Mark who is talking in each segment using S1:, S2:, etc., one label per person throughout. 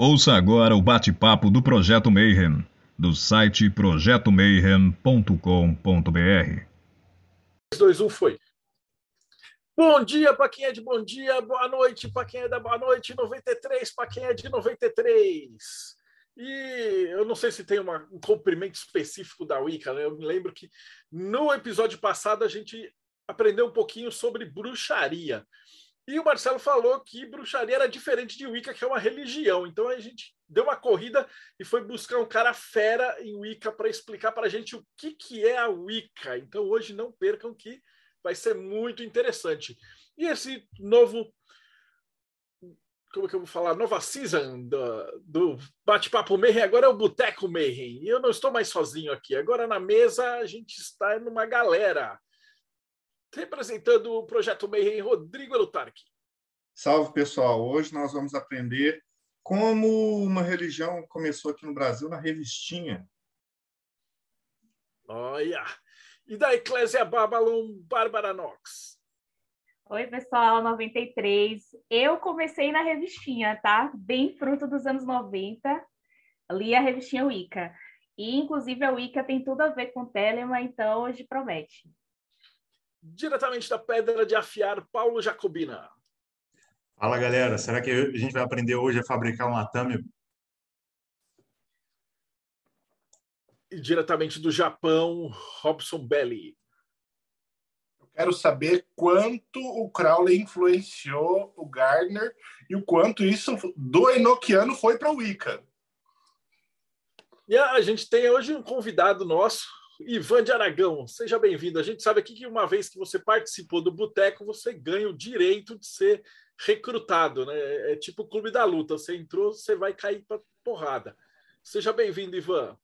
S1: Ouça agora o bate-papo do Projeto Mayhem, do site projetomayhem.com.br.
S2: 2, 1, foi. Bom dia para quem é de bom dia, boa noite para quem é da boa noite, 93 para quem é de 93. E eu não sei se tem uma, um comprimento específico da Wicca, né? Eu me lembro que no episódio passado a gente aprendeu um pouquinho sobre bruxaria. E o Marcelo falou que bruxaria era diferente de Wicca, que é uma religião. Então a gente deu uma corrida e foi buscar um cara fera em Wicca para explicar para a gente o que, que é a Wicca. Então hoje não percam que vai ser muito interessante. E esse novo. Como é que eu vou falar? Nova season do, do Bate-Papo Mayhem agora é o Boteco Mayhem. E eu não estou mais sozinho aqui. Agora na mesa a gente está numa galera representando o Projeto Mayhem, Rodrigo Elutarque.
S3: Salve, pessoal. Hoje nós vamos aprender como uma religião começou aqui no Brasil na revistinha.
S2: Olha! E da Eclésia Babylon, Bárbara Knox.
S4: Oi, pessoal, 93. Eu comecei na revistinha, tá? Bem fruto dos anos 90. Li a revistinha Wicca. E, inclusive, a Wicca tem tudo a ver com Telema, então hoje promete
S2: diretamente da Pedra de Afiar, Paulo Jacobina.
S5: Fala, galera. Será que a gente vai aprender hoje a fabricar um atame?
S2: E diretamente do Japão, Robson Belli.
S6: Eu quero saber quanto o Crowley influenciou o Gardner e o quanto isso do Enochiano foi para o Wicca.
S2: E a gente tem hoje um convidado nosso, Ivan de Aragão, seja bem-vindo. A gente sabe aqui que uma vez que você participou do Boteco, você ganha o direito de ser recrutado, né? É tipo o clube da luta. Você entrou, você vai cair para porrada. Seja bem-vindo, Ivan.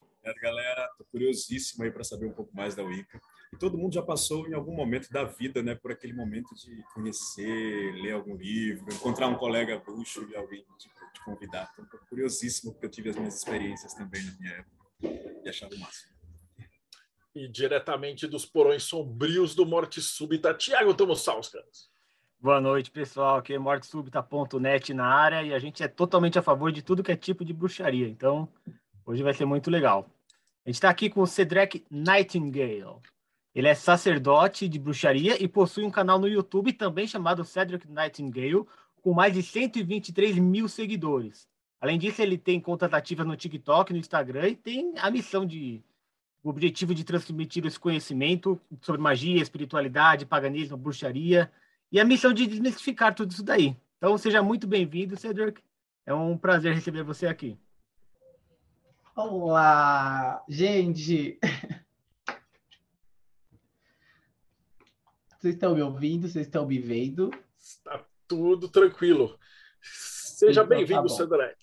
S7: Obrigado, galera. Estou curiosíssimo aí para saber um pouco mais da Wicca. E todo mundo já passou em algum momento da vida, né, por aquele momento de conhecer, ler algum livro, encontrar um colega bruxo e alguém te, te convidar. Então, estou curiosíssimo porque eu tive as minhas experiências também na minha época e achava o máximo.
S2: E diretamente dos porões sombrios do Morte Súbita, Tiago Tomosauskas.
S8: Boa noite, pessoal. Aqui é mortesúbita.net na área e a gente é totalmente a favor de tudo que é tipo de bruxaria. Então, hoje vai ser muito legal. A gente está aqui com o Cedric Nightingale. Ele é sacerdote de bruxaria e possui um canal no YouTube também chamado Cedric Nightingale, com mais de 123 mil seguidores. Além disso, ele tem contas ativas no TikTok, no Instagram e tem a missão de o objetivo de transmitir esse conhecimento sobre magia, espiritualidade, paganismo, bruxaria e a missão de desmistificar tudo isso daí. Então, seja muito bem-vindo, Cedric. É um prazer receber você aqui.
S9: Olá, gente! Vocês estão me ouvindo? Vocês estão me vendo?
S2: Está tudo tranquilo. Seja então, bem-vindo, tá Cedrec.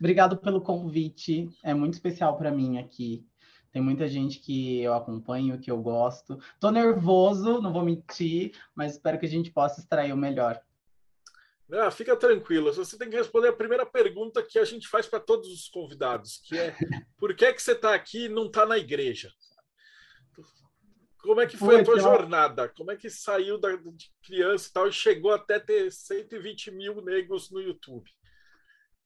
S9: Obrigado pelo convite. É muito especial para mim aqui. Tem muita gente que eu acompanho, que eu gosto. Tô nervoso, não vou mentir, mas espero que a gente possa extrair o melhor.
S2: Ah, fica tranquilo. Você tem que responder a primeira pergunta que a gente faz para todos os convidados, que é por que é que você está aqui e não está na igreja? Como é que foi, foi a tua jornada? Como é que saiu da, de criança e tal e chegou até ter 120 mil negros no YouTube?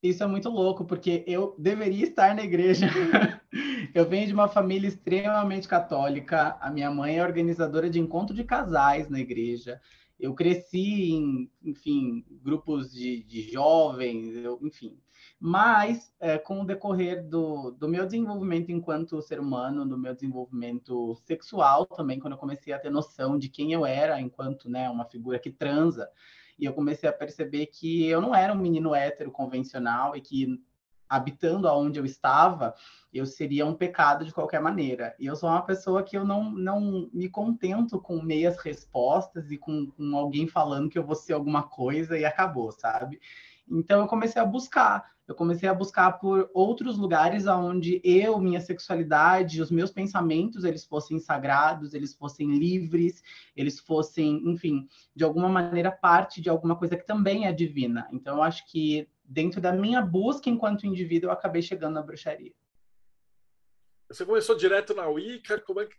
S9: Isso é muito louco, porque eu deveria estar na igreja. eu venho de uma família extremamente católica. A minha mãe é organizadora de encontro de casais na igreja. Eu cresci em, enfim, grupos de, de jovens, eu, enfim. Mas, é, com o decorrer do, do meu desenvolvimento enquanto ser humano, do meu desenvolvimento sexual também, quando eu comecei a ter noção de quem eu era enquanto né, uma figura que transa, e eu comecei a perceber que eu não era um menino hétero convencional e que, habitando aonde eu estava, eu seria um pecado de qualquer maneira. E eu sou uma pessoa que eu não, não me contento com meias respostas e com, com alguém falando que eu vou ser alguma coisa e acabou, sabe? Então eu comecei a buscar, eu comecei a buscar por outros lugares onde eu, minha sexualidade, os meus pensamentos, eles fossem sagrados, eles fossem livres, eles fossem, enfim, de alguma maneira parte de alguma coisa que também é divina. Então eu acho que dentro da minha busca enquanto indivíduo, eu acabei chegando na bruxaria.
S2: Você começou direto na Wicca, como é que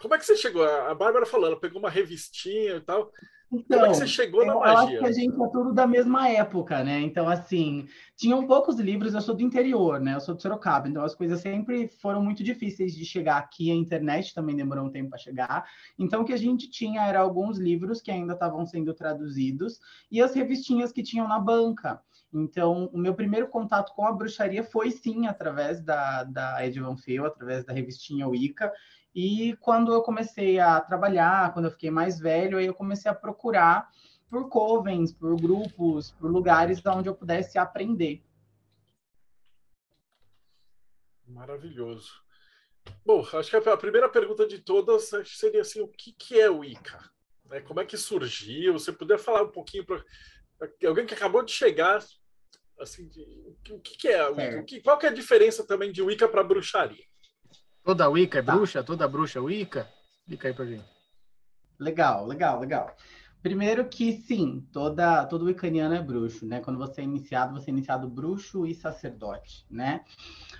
S2: Como é que você chegou? A Bárbara falou, ela pegou uma revistinha e tal.
S9: Então,
S2: Como é que você chegou na
S9: eu
S2: magia?
S9: acho que a gente é tudo da mesma época, né? Então, assim, tinham poucos livros, eu sou do interior, né? Eu sou de Sorocaba, então as coisas sempre foram muito difíceis de chegar aqui, a internet também demorou um tempo para chegar. Então, o que a gente tinha era alguns livros que ainda estavam sendo traduzidos e as revistinhas que tinham na banca. Então, o meu primeiro contato com a bruxaria foi sim através da, da Ed Van Feel, através da revistinha Wicca, e quando eu comecei a trabalhar, quando eu fiquei mais velho, aí eu comecei a procurar por covens, por grupos, por lugares onde eu pudesse aprender.
S2: Maravilhoso. Bom, acho que a primeira pergunta de todas seria assim, o que, que é o Wicca? Né? Como é que surgiu? Você puder falar um pouquinho para alguém que acabou de chegar, assim, de, o que, que é a Wicca? Que, qual que é a diferença também de Wicca para bruxaria?
S8: Toda Wicca é tá. bruxa? Toda bruxa é Wicca? Fica aí pra gente.
S9: Legal, legal, legal. Primeiro que sim, toda, todo wiccaniano é bruxo, né? Quando você é iniciado, você é iniciado bruxo e sacerdote, né?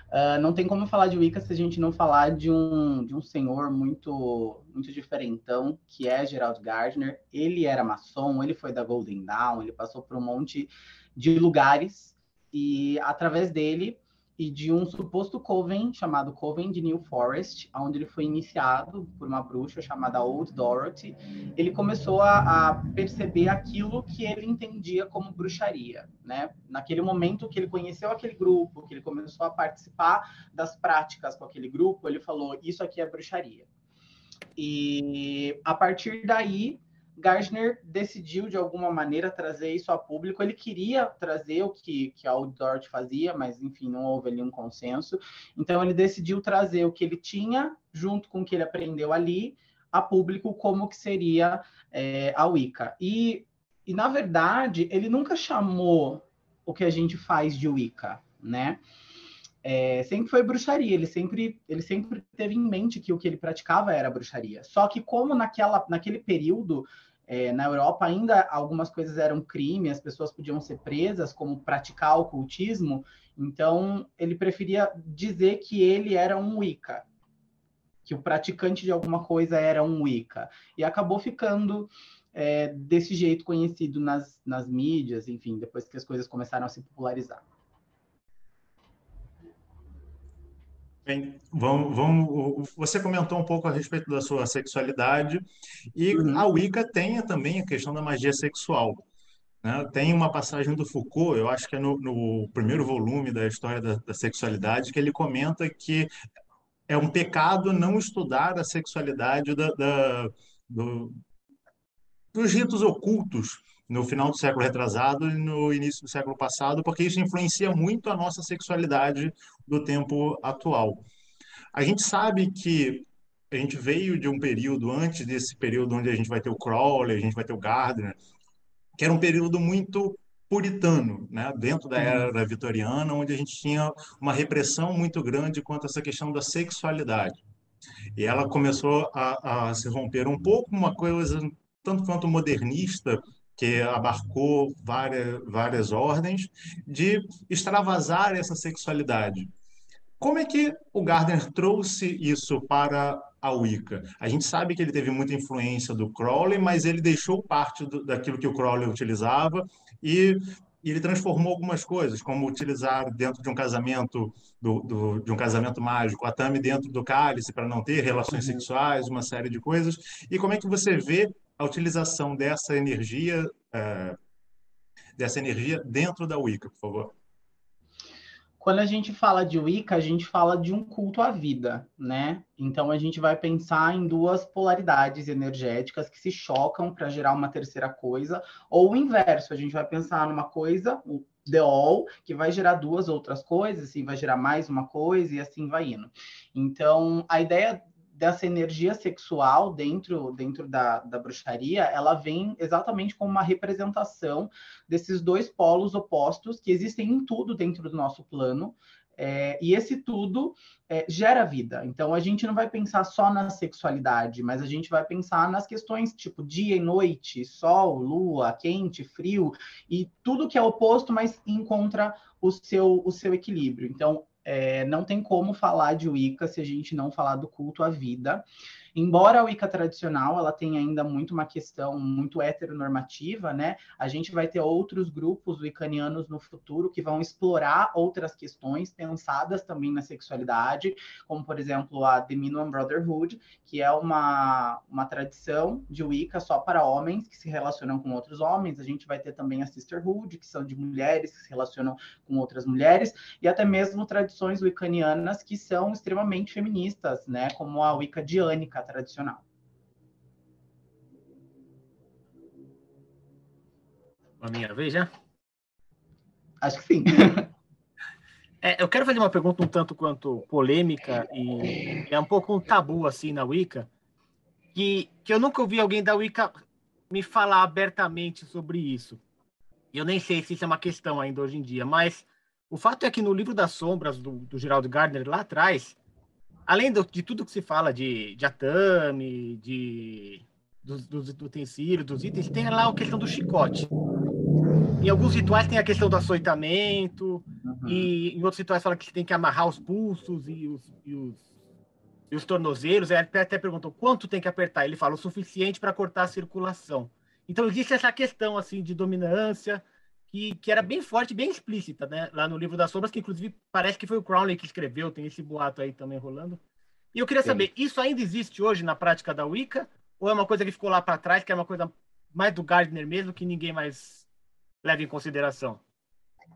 S9: Uh, não tem como falar de Wicca se a gente não falar de um, de um senhor muito, muito diferentão, que é Gerald Gardner. Ele era maçom, ele foi da Golden Dawn, ele passou por um monte de lugares e através dele e de um suposto coven chamado Coven de New Forest, onde ele foi iniciado por uma bruxa chamada Old Dorothy. Ele começou a, a, perceber aquilo que ele entendia como bruxaria, né? Naquele momento que ele conheceu aquele grupo, que ele começou a participar das práticas com aquele grupo, ele falou: isso aqui é bruxaria. E a partir daí Gardner decidiu, de alguma maneira, trazer isso a público. Ele queria trazer o que, que a Old Dort fazia, mas, enfim, não houve ali um consenso. Então, ele decidiu trazer o que ele tinha, junto com o que ele aprendeu ali, a público, como que seria é, a Wicca. E, e, na verdade, ele nunca chamou o que a gente faz de Wicca, né? É, sempre foi bruxaria, ele sempre, ele sempre teve em mente que o que ele praticava era bruxaria. Só que como naquela, naquele período é, na Europa ainda algumas coisas eram crime, as pessoas podiam ser presas, como praticar ocultismo. Então ele preferia dizer que ele era um Wicca, que o praticante de alguma coisa era um Wicca, e acabou ficando é, desse jeito conhecido nas, nas mídias, enfim, depois que as coisas começaram a se popularizar.
S5: Bem, vamos, vamos, você comentou um pouco a respeito da sua sexualidade e uhum. a Wicca tem também a questão da magia sexual. Né? Tem uma passagem do Foucault, eu acho que é no, no primeiro volume da História da, da, Sexualidade, que ele comenta que é um pecado não estudar a sexualidade da, da do, dos ritos ocultos no final do século retrasado e no início do século passado, porque isso influencia muito a nossa sexualidade do tempo atual. A gente sabe que a gente veio de um período antes desse período onde a gente vai ter o Crowley, a gente vai ter o Gardner, que era um período muito puritano, né? dentro da uhum. era vitoriana, onde a gente tinha uma repressão muito grande quanto a essa questão da sexualidade. E ela começou a, a se romper um pouco, uma coisa tanto quanto modernista, que abarcou várias, várias ordens, de extravasar essa sexualidade. Como é que o Gardner trouxe isso para a Wicca? A gente sabe que ele teve muita influência do Crowley, mas ele deixou parte do, daquilo que o Crowley utilizava e ele transformou algumas coisas, como utilizar dentro de um casamento do, do, de um casamento mágico, a tame dentro do cálice para não ter relações uhum. sexuais, uma série de coisas. E como é que você vê a utilização dessa energia, é, dessa energia dentro da Wicca, por favor.
S9: Quando a gente fala de Wicca, a gente fala de um culto à vida, né? Então a gente vai pensar em duas polaridades energéticas que se chocam para gerar uma terceira coisa, ou o inverso, a gente vai pensar numa coisa, o the all, que vai gerar duas outras coisas, assim, vai gerar mais uma coisa e assim vai indo. Então, a ideia dessa energia sexual dentro, dentro da, da bruxaria, ela vem exatamente como uma representação desses dois polos opostos que existem em tudo dentro do nosso plano. É, e esse tudo é, gera vida. Então a gente não vai pensar só na sexualidade, mas a gente vai pensar nas questões tipo dia e noite, sol, lua, quente, frio e tudo que é oposto, mas encontra o seu, o seu equilíbrio. Então é, não tem como falar de Wicca se a gente não falar do culto à vida. Embora a Wicca tradicional ela tenha ainda muito uma questão muito heteronormativa, né? A gente vai ter outros grupos wiccanianos no futuro que vão explorar outras questões pensadas também na sexualidade, como por exemplo a The Minuan Brotherhood, que é uma, uma tradição de Wicca só para homens que se relacionam com outros homens. A gente vai ter também a Sisterhood, que são de mulheres que se relacionam com outras mulheres, e até mesmo tradições wiccanianas que são extremamente feministas, né? Como a Wicca diânica tradicional.
S8: A minha vez já?
S9: Acho que sim.
S8: É, eu quero fazer uma pergunta um tanto quanto polêmica e é um pouco um tabu assim na Wicca, que, que eu nunca ouvi alguém da Wicca me falar abertamente sobre isso. Eu nem sei se isso é uma questão ainda hoje em dia, mas o fato é que no livro das sombras do, do Geraldo Gardner lá atrás, além do, de tudo que se fala de, de atame, de dos, dos, do utensílio, dos itens, tem lá a questão do chicote. Em alguns rituais tem a questão do açoitamento, uhum. e em outros rituais fala que tem que amarrar os pulsos e os, e os, e os tornozelos. Ele até perguntou quanto tem que apertar. Ele fala o suficiente para cortar a circulação. Então existe essa questão assim de dominância que, que era bem forte, bem explícita, né? Lá no livro das sombras, que inclusive parece que foi o Crowley que escreveu. Tem esse boato aí também rolando. E eu queria saber, isso ainda existe hoje na prática da Wicca? Ou é uma coisa que ficou lá para trás, que é uma coisa mais do Gardner mesmo, que ninguém mais leva em consideração?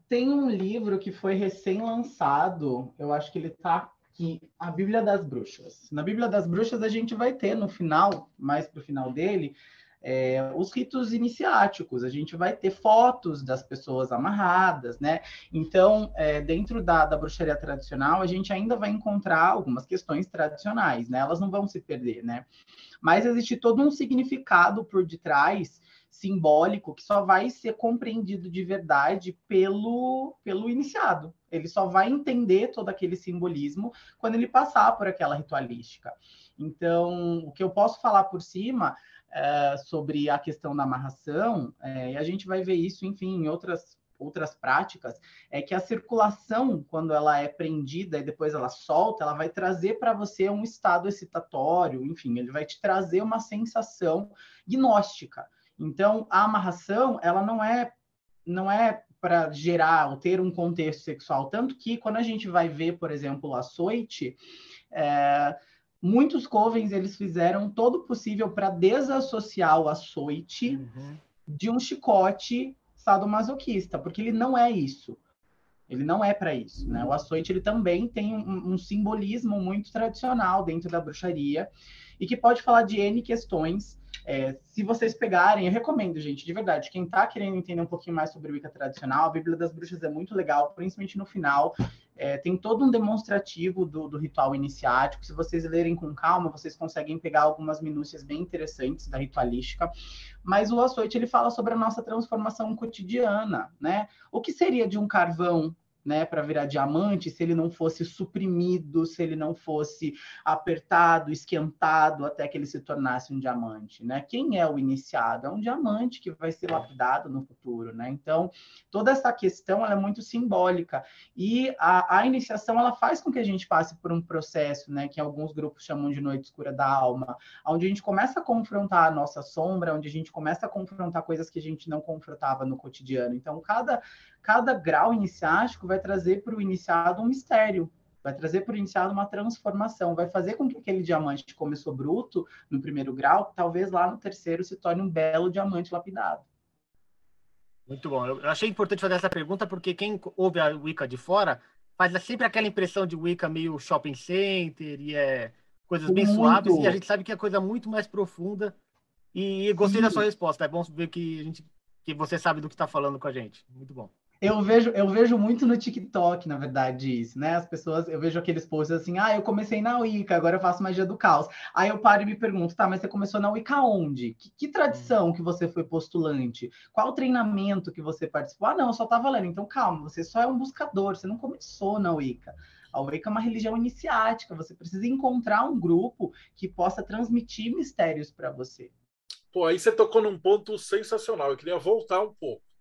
S9: Tem um livro que foi recém-lançado, eu acho que ele está aqui, A Bíblia das Bruxas. Na Bíblia das Bruxas a gente vai ter no final, mais para o final dele, é, os ritos iniciáticos, a gente vai ter fotos das pessoas amarradas, né? Então, é, dentro da, da, bruxaria tradicional, a gente ainda vai encontrar algumas questões tradicionais, né? Elas não vão se perder, né? Mas existe todo um significado por detrás simbólico que só vai ser compreendido de verdade pelo, pelo iniciado. Ele só vai entender todo aquele simbolismo quando ele passar por aquela ritualística. Então, o que eu posso falar por cima é, sobre a questão da amarração, é, e a gente vai ver isso, enfim, em outras outras práticas, é que a circulação, quando ela é prendida e depois ela solta, ela vai trazer para você um estado excitatório, enfim, ele vai te trazer uma sensação gnóstica. Então, a amarração, ela não é não é para gerar ou ter um contexto sexual, tanto que quando a gente vai ver, por exemplo, o açoite, é, muitos covens eles fizeram todo o possível para desassociar o açoite uhum. de um chicote sadomasoquista, porque ele não é isso. Ele não é para isso, né? O açoite ele também tem um, um, simbolismo muito tradicional dentro da bruxaria e que pode falar de N questões é, se vocês pegarem, eu recomendo, gente, de verdade, quem está querendo entender um pouquinho mais sobre o Wicca tradicional, a Bíblia das Bruxas é muito legal, principalmente no final. É, tem todo um demonstrativo do, do, ritual iniciático. Se vocês lerem com calma, vocês conseguem pegar algumas minúcias bem interessantes da ritualística. Mas o açoite ele fala sobre a nossa transformação cotidiana, né? O que seria de um carvão né, para virar diamante, se ele não fosse suprimido, se ele não fosse apertado, esquentado até que ele se tornasse um diamante, né? Quem é o iniciado? É um diamante que vai ser lapidado no futuro, né? Então, toda essa questão é muito simbólica e a, a iniciação ela faz com que a gente passe por um processo, né, que alguns grupos chamam de noite escura da alma, onde a gente começa a confrontar a nossa sombra, onde a gente começa a confrontar coisas que a gente não confrontava no cotidiano. Então, cada cada grau iniciático vai trazer para o iniciado um mistério, vai trazer para o iniciado uma transformação, vai fazer com que aquele diamante que começou bruto no primeiro grau, talvez lá no terceiro se torne um belo diamante lapidado.
S8: Muito bom. Eu achei importante fazer essa pergunta porque quem ouve a Wicca de fora faz sempre aquela impressão de Wicca meio shopping center e é coisas bem muito. suaves e a gente sabe que é coisa muito mais profunda. E gostei Sim. da sua resposta. É bom ver que a gente que você sabe do que está falando com a gente. Muito bom.
S9: Eu vejo, eu vejo muito no TikTok, na verdade, isso, né? As pessoas, eu vejo aqueles posts assim, ah, eu comecei na Wicca, agora eu faço magia do caos. Aí eu paro e me pergunto, tá, mas você começou na Wicca onde? Que, que tradição que você foi postulante? Qual treinamento que você participou? Ah, não, só tava lendo. Então, calma, você só é um buscador, você não começou na Wicca. A Wicca é uma religião iniciática, você precisa encontrar um grupo que possa transmitir mistérios para você.
S2: Pô, aí você tocou num ponto sensacional. Eu queria voltar um pouco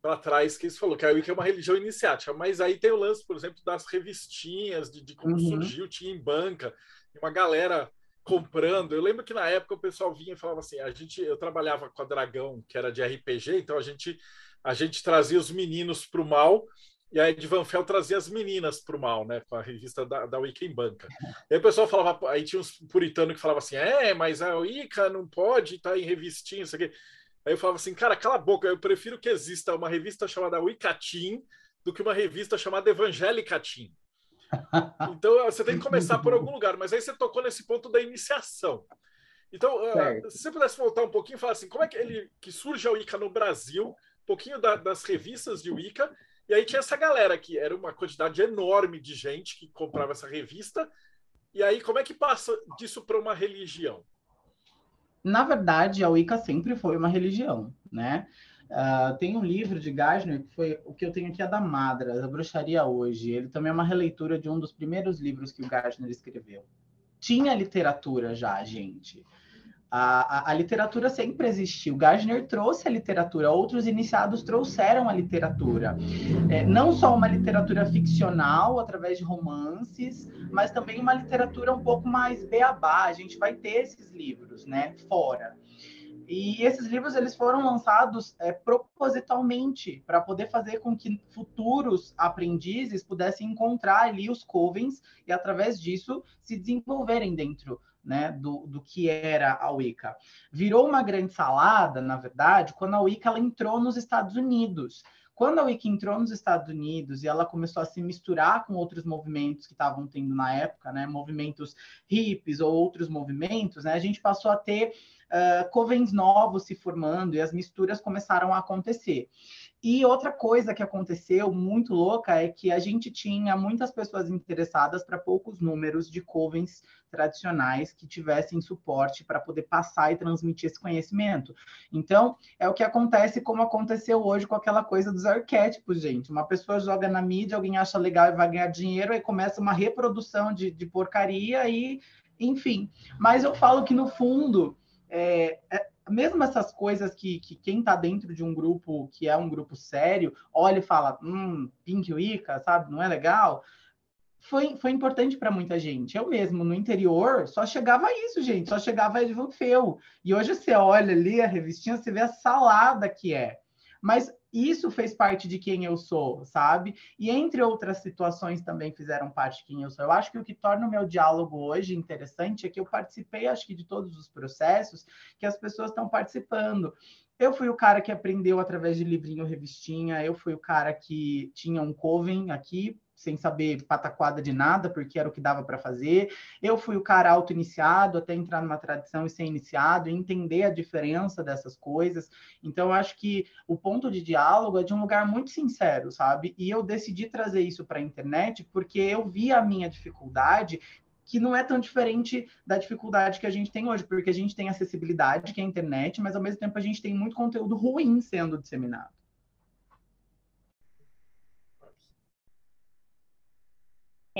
S2: para trás que você falou, que a Wicca é uma religião iniciática, mas aí tem o lance, por exemplo, das revistinhas, de, de como uhum. surgiu, tinha em banca, uma galera comprando. Eu lembro que na época o pessoal vinha e falava assim: a gente, eu trabalhava com a Dragão, que era de RPG, então a gente, a gente trazia os meninos para o mal e a Ed Van Fel trazia as meninas para o mal, né? Com a revista da, da Wicca em Banca. E aí o pessoal falava, aí tinha uns puritanos que falavam assim: é, mas a Wicca não pode estar tá em revistinha, isso aqui. Aí eu falava assim, cara, cala a boca, eu prefiro que exista uma revista chamada Wicca Team do que uma revista chamada Evangélica Team. Então você tem que começar por algum lugar, mas aí você tocou nesse ponto da iniciação. Então, uh, se você pudesse voltar um pouquinho e falar assim, como é que ele que surge a Wicca no Brasil, um pouquinho da, das revistas de Wicca, e aí tinha essa galera que era uma quantidade enorme de gente que comprava essa revista. E aí, como é que passa disso para uma religião?
S9: Na verdade, a Wicca sempre foi uma religião, né? Uh, tem um livro de Gardner, que foi o que eu tenho aqui, é da Madra, da Bruxaria Hoje. Ele também é uma releitura de um dos primeiros livros que o Gardner escreveu. Tinha literatura já, gente. A, a, a, literatura sempre existiu. Gardner trouxe a literatura, outros iniciados trouxeram a literatura. É, não só uma literatura ficcional, através de romances, mas também uma literatura um pouco mais beabá. A gente vai ter esses livros, né, fora. E esses livros eles foram lançados é, propositalmente para poder fazer com que futuros aprendizes pudessem encontrar ali os covens e através disso se desenvolverem dentro né, do, do que era a Wicca. Virou uma grande salada, na verdade, quando a Wicca ela entrou nos Estados Unidos. Quando a Wicca entrou nos Estados Unidos e ela começou a se misturar com outros movimentos que estavam tendo na época, né, movimentos hippies ou outros movimentos, né, a gente passou a ter uh, covens novos se formando e as misturas começaram a acontecer. E outra coisa que aconteceu muito louca é que a gente tinha muitas pessoas interessadas para poucos números de covens tradicionais que tivessem suporte para poder passar e transmitir esse conhecimento. Então, é o que acontece como aconteceu hoje com aquela coisa dos arquétipos, gente. Uma pessoa joga na mídia, alguém acha legal e vai ganhar dinheiro, aí começa uma reprodução de, de porcaria e, enfim. Mas eu falo que, no fundo, é, é, mesmo essas coisas que, que quem está dentro de um grupo que é um grupo sério, olha e fala, hum, Pink Wicca, sabe, não é legal, foi, foi importante para muita gente. Eu mesmo, no interior, só chegava isso, gente, só chegava Edvan Feu. E hoje você olha ali a revistinha, você vê a salada que é. Mas isso fez parte de quem eu sou, sabe? E entre outras situações também fizeram parte de quem eu sou. Eu acho que o que torna o meu diálogo hoje interessante é que eu participei, acho que, de todos os processos que as pessoas estão participando. Eu fui o cara que aprendeu através de livrinho revistinha, eu fui o cara que tinha um coven aqui, sem saber pataquada de nada, porque era o que dava para fazer. Eu fui o cara auto-iniciado até entrar numa tradição e ser iniciado, entender a diferença dessas coisas. Então, eu acho que o ponto de diálogo é de um lugar muito sincero, sabe? E eu decidi trazer isso para a internet porque eu vi a minha dificuldade que não é tão diferente da dificuldade que a gente tem hoje, porque a gente tem acessibilidade, que é a internet, mas ao mesmo tempo a gente tem muito conteúdo ruim sendo disseminado.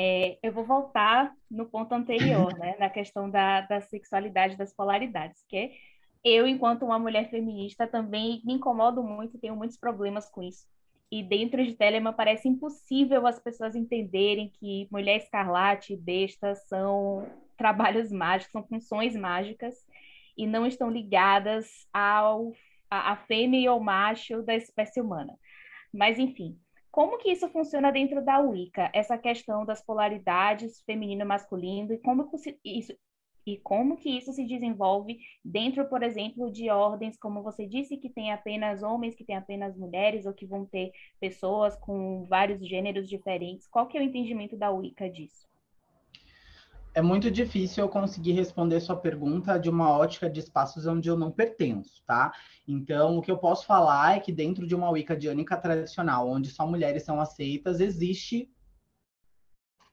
S4: É, eu vou voltar no ponto anterior, né, na questão da, da sexualidade, das polaridades, que eu, enquanto uma mulher feminista, também me incomodo muito, tenho muitos problemas com isso. E dentro de Telemann parece impossível as pessoas entenderem que mulher escarlate e besta são trabalhos mágicos, são funções mágicas e não estão ligadas ao a, a fêmea e ao macho da espécie humana. Mas enfim, como que isso funciona dentro da Wicca? Essa questão das polaridades feminino e masculino e como isso e como que isso se desenvolve dentro, por exemplo, de ordens, como você disse, que tem apenas homens, que tem apenas mulheres, ou que vão ter pessoas com vários gêneros diferentes. Qual que é o entendimento da Wicca disso?
S9: É muito difícil eu conseguir responder sua pergunta de uma ótica de espaços onde eu não pertenço, tá? Então, o que eu posso falar é que dentro de uma Wicca diânica tradicional, onde só mulheres são aceitas, existe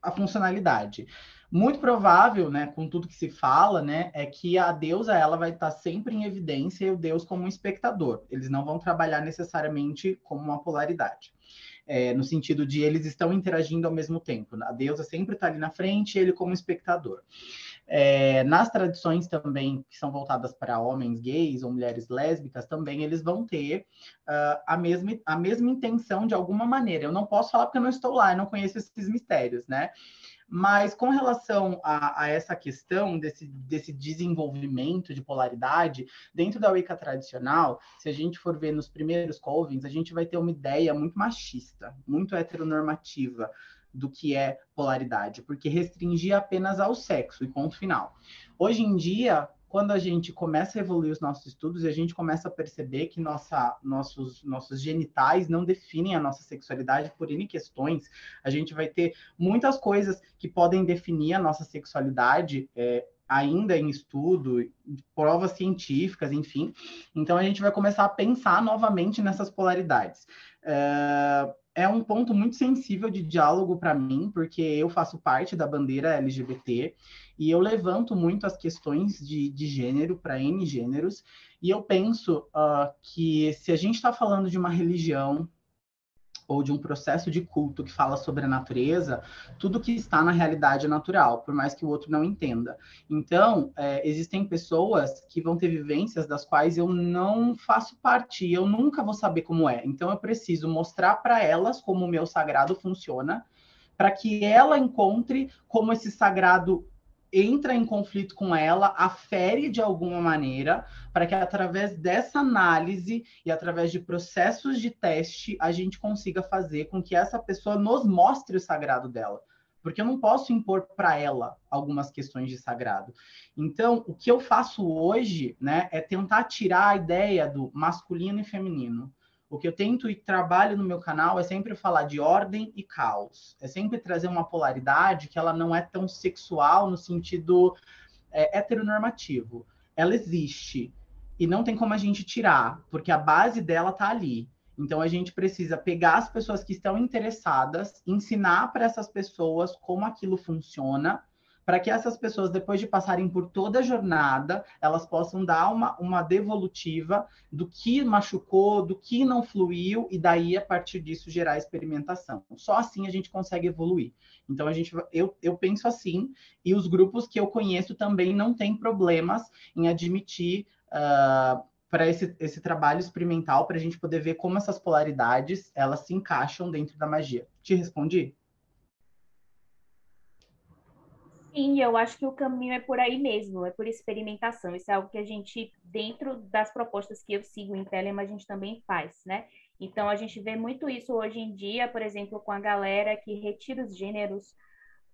S9: a funcionalidade. Muito provável, né, com tudo que se fala, né, é que a deusa ela vai estar sempre em evidência e o deus como um espectador. Eles não vão trabalhar necessariamente como uma polaridade é, no sentido de eles estão interagindo ao mesmo tempo. A deusa sempre está ali na frente, ele como espectador. É, nas tradições também que são voltadas para homens gays ou mulheres lésbicas, também eles vão ter uh, a, mesma, a mesma intenção de alguma maneira. Eu não posso falar porque eu não estou lá, eu não conheço esses mistérios, né? Mas com relação a, a, essa questão desse, desse desenvolvimento de polaridade, dentro da Wicca tradicional, se a gente for ver nos primeiros covens, a gente vai ter uma ideia muito machista, muito heteronormativa do que é polaridade, porque restringia apenas ao sexo e ponto final. Hoje em dia, quando a gente começa a evoluir os nossos estudos a gente começa a perceber que nossa, nossos, nossos genitais não definem a nossa sexualidade por N questões, a gente vai ter muitas coisas que podem definir a nossa sexualidade. É, ainda em estudo, provas científicas, enfim. Então a gente vai começar a pensar novamente nessas polaridades. É, é um ponto muito sensível de diálogo para mim, porque eu faço parte da bandeira LGBT e eu levanto muito as questões de, de gênero para N gêneros, e eu penso uh, que se a gente está falando de uma religião ou de um processo de culto que fala sobre a natureza, tudo que está na realidade é natural, por mais que o outro não entenda. Então, é, existem pessoas que vão ter vivências das quais eu não faço parte, eu nunca vou saber como é. Então, eu preciso mostrar para elas como o meu sagrado funciona, para que ela encontre como esse sagrado entra em conflito com ela, afere de alguma maneira, para que através dessa análise e através de processos de teste a gente consiga fazer com que essa pessoa nos mostre o sagrado dela. Porque eu não posso impor para ela algumas questões de sagrado. Então, o que eu faço hoje, né, é tentar tirar a ideia do masculino e feminino. O que eu tento e trabalho no meu canal é sempre falar de ordem e caos. É sempre trazer uma polaridade que ela não é tão sexual no sentido é, heteronormativo. Ela existe e não tem como a gente tirar, porque a base dela está ali. Então a gente precisa pegar as pessoas que estão interessadas, ensinar para essas pessoas como aquilo funciona para que essas pessoas, depois de passarem por toda a jornada, elas possam dar uma, uma devolutiva do que machucou, do que não fluiu, e daí, a partir disso, gerar experimentação. Só assim a gente consegue evoluir. Então, a gente, eu, eu penso assim, e os grupos que eu conheço também não têm problemas em admitir. Uh, para esse, esse trabalho experimental, para a gente poder ver como essas polaridades elas se encaixam dentro da magia. Te respondi?
S4: Sim, eu acho que o caminho é por aí mesmo, é por experimentação. Isso é algo que a gente, dentro das propostas que eu sigo em Telema, a gente também faz, né? Então, a gente vê muito isso hoje em dia, por exemplo, com a galera que retira os gêneros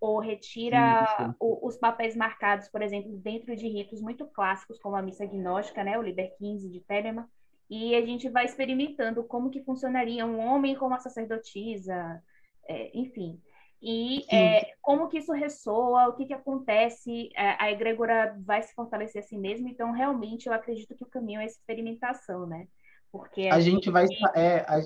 S4: ou retira sim, sim. O, os papéis marcados, por exemplo, dentro de ritos muito clássicos, como a missa gnóstica, né? O Liber 15 de Telema. E a gente vai experimentando como que funcionaria um homem como a sacerdotisa, é, enfim e é, como que isso ressoa, o que, que acontece, é, a egrégora vai se fortalecer assim mesmo, então realmente eu acredito que o caminho é experimentação, né?
S9: Porque a, a gente, gente vai é, a,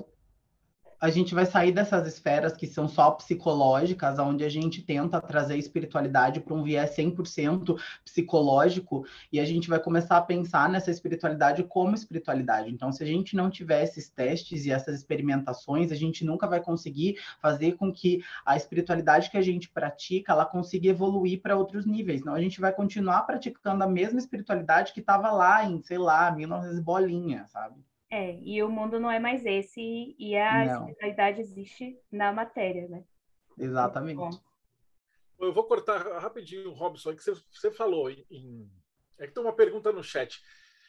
S9: a gente vai sair dessas esferas que são só psicológicas, onde a gente tenta trazer espiritualidade para um viés 100% psicológico, e a gente vai começar a pensar nessa espiritualidade como espiritualidade. Então, se a gente não tiver esses testes e essas experimentações, a gente nunca vai conseguir fazer com que a espiritualidade que a gente pratica, ela consiga evoluir para outros níveis. Não, a gente vai continuar praticando a mesma espiritualidade que estava lá em, sei lá, 1900 bolinha, sabe?
S4: É, e o mundo não é mais esse, e a não. espiritualidade existe na matéria, né?
S9: Exatamente.
S2: Eu vou cortar rapidinho, Robson, que você, você falou em, É que tem uma pergunta no chat,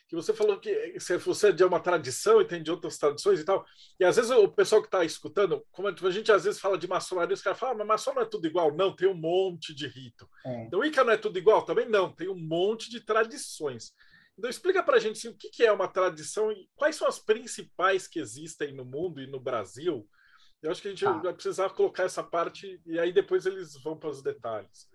S2: que você falou que você é de uma tradição e tem de outras tradições e tal, e às vezes o pessoal que está escutando, como a gente às vezes fala de maçonaria, os caras falam, ah, mas maçom não é tudo igual. Não, tem um monte de rito. É. Então, Ica não é tudo igual? Também não, tem um monte de tradições. Então, explica para a gente assim, o que, é uma tradição e quais são as principais que existem no mundo e no Brasil. Eu acho que a gente ah. vai precisar colocar essa parte e aí depois eles vão para os detalhes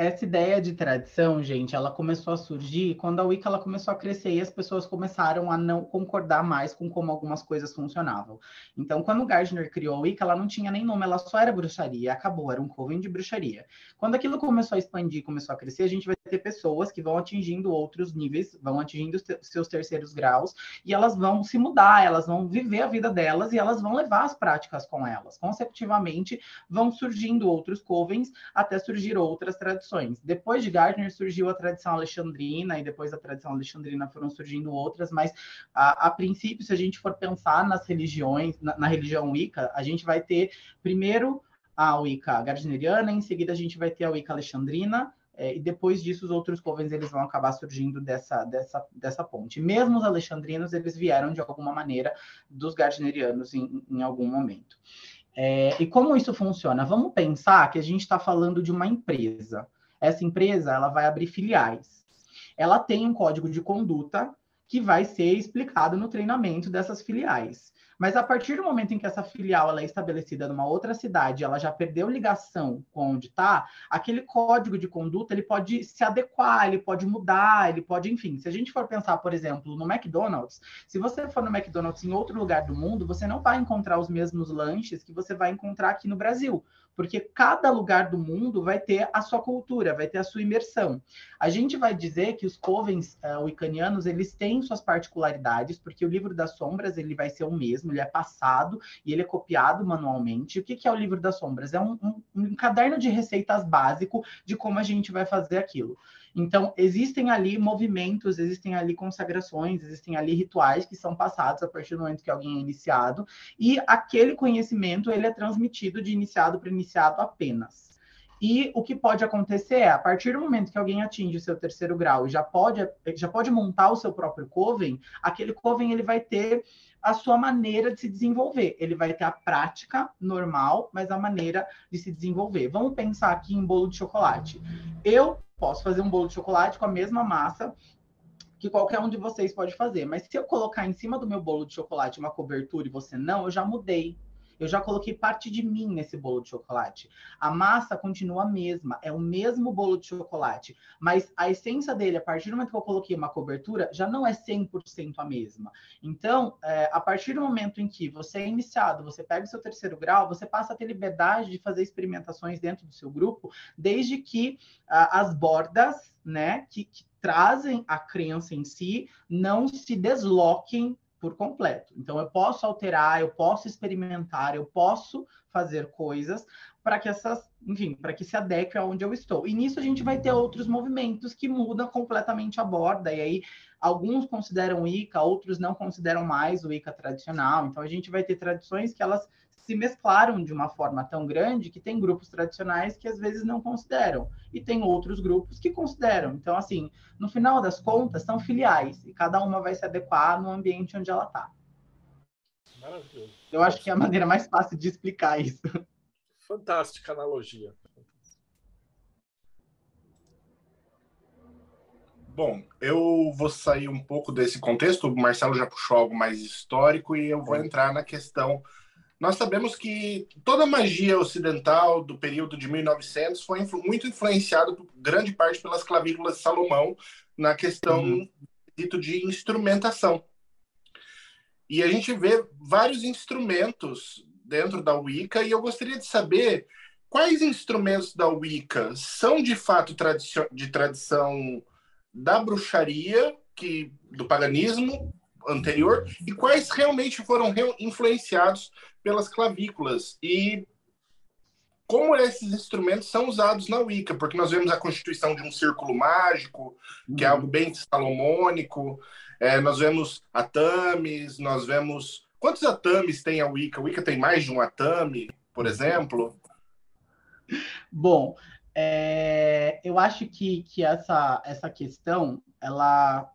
S9: essa ideia de tradição, gente, ela começou a surgir quando a Wicca ela começou a crescer e as pessoas começaram a não concordar mais com como algumas coisas funcionavam. Então, quando o Gardner criou a Wicca, ela não tinha nem nome, ela só era bruxaria, acabou, era um coven de bruxaria. Quando aquilo começou a expandir, começou a crescer, a gente vai ter pessoas que vão atingindo outros níveis, vão atingindo seus terceiros graus e elas vão se mudar, elas vão viver a vida delas e elas vão levar as práticas com elas. Consecutivamente, vão surgindo outros covens até surgir outras tradições Depois de Gardner surgiu a tradição alexandrina e depois da tradição alexandrina foram surgindo outras, mas a, a princípio, se a gente for pensar nas religiões, na, na, religião Wicca, a gente vai ter primeiro a Wicca gardneriana, em seguida a gente vai ter a Wicca alexandrina, é, e depois disso os outros covens eles vão acabar surgindo dessa, dessa, dessa ponte. Mesmo os alexandrinos, eles vieram de alguma maneira dos gardnerianos em, em algum momento. É, e como isso funciona? Vamos pensar que a gente está falando de uma empresa. Essa empresa ela vai abrir filiais. Ela tem um código de conduta que vai ser explicado no treinamento dessas filiais. Mas a partir do momento em que essa filial é estabelecida numa outra cidade, ela já perdeu ligação com onde está, aquele código de conduta ele pode se adequar, ele pode mudar, ele pode, enfim. Se a gente for pensar, por exemplo, no McDonald's, se você for no McDonald's em outro lugar do mundo, você não vai encontrar os mesmos lanches que você vai encontrar aqui no Brasil porque cada lugar do mundo vai ter a sua cultura, vai ter a sua imersão. A gente vai dizer que os covens uh, wicanianos, eles têm suas particularidades, porque o livro das sombras, ele vai ser o mesmo, ele é passado e ele é copiado manualmente. O que, que é o livro das sombras? É um, um, um caderno de receitas básico de como a gente vai fazer aquilo. Então, existem ali movimentos, existem ali consagrações, existem ali rituais que são passados a partir do momento que alguém é iniciado, e aquele conhecimento ele é transmitido de iniciado para iniciado apenas. E o que pode acontecer é, a partir do momento que alguém atinge o seu terceiro grau e já pode, já pode montar o seu próprio coven, aquele coven ele vai ter a sua maneira de se desenvolver. Ele vai ter a prática normal, mas a maneira de se desenvolver. Vamos pensar aqui em bolo de chocolate. Eu Posso fazer um bolo de chocolate com a mesma massa que qualquer um de vocês pode fazer. Mas se eu colocar em cima do meu bolo de chocolate uma cobertura e você não, eu já mudei. Eu já coloquei parte de mim nesse bolo de chocolate. A massa continua a mesma, é o mesmo bolo de chocolate, mas a essência dele, a partir do momento que eu coloquei uma cobertura, já não é 100% a mesma. Então, é, a partir do momento em que você é iniciado, você pega o seu terceiro grau, você passa a ter liberdade de fazer experimentações dentro do seu grupo, desde que as bordas, né, que, que trazem a crença em si, não se desloquem por completo. Então, eu posso alterar, eu posso experimentar, eu posso fazer coisas para que essas, enfim, para que se adeque aonde eu estou. E nisso a gente vai ter outros movimentos que mudam completamente a borda, e aí alguns consideram o Ica, outros não consideram mais o Ica tradicional. Então, a gente vai ter tradições que elas se mesclaram de uma forma tão grande que tem grupos tradicionais que às vezes não consideram e tem outros grupos que consideram. Então, assim, no final das contas, são filiais e cada uma vai se adequar no ambiente onde ela está. Maravilhoso. Eu acho que é a maneira mais fácil de explicar isso.
S2: Fantástica analogia.
S6: Bom, eu vou sair um pouco desse contexto. O Marcelo já puxou algo mais histórico e eu vou entrar na questão nós sabemos que toda a magia ocidental do período de 1900 foi influ muito influenciada, por grande parte, pelas clavículas de Salomão na questão uhum. de instrumentação. E a gente vê vários instrumentos dentro da Wicca, e eu gostaria de saber quais instrumentos da Wicca são de fato de tradição da bruxaria, que do paganismo anterior, e quais realmente foram influenciados pelas clavículas. E como esses instrumentos são usados na Wicca, porque nós vemos a constituição de um círculo mágico, que é uhum. algo bem salomônico, é, nós vemos atames, nós vemos. Quantos atames tem a Wicca? A Wicca tem mais de um atame, por exemplo?
S9: Bom, é, eu acho que, que essa, essa questão ela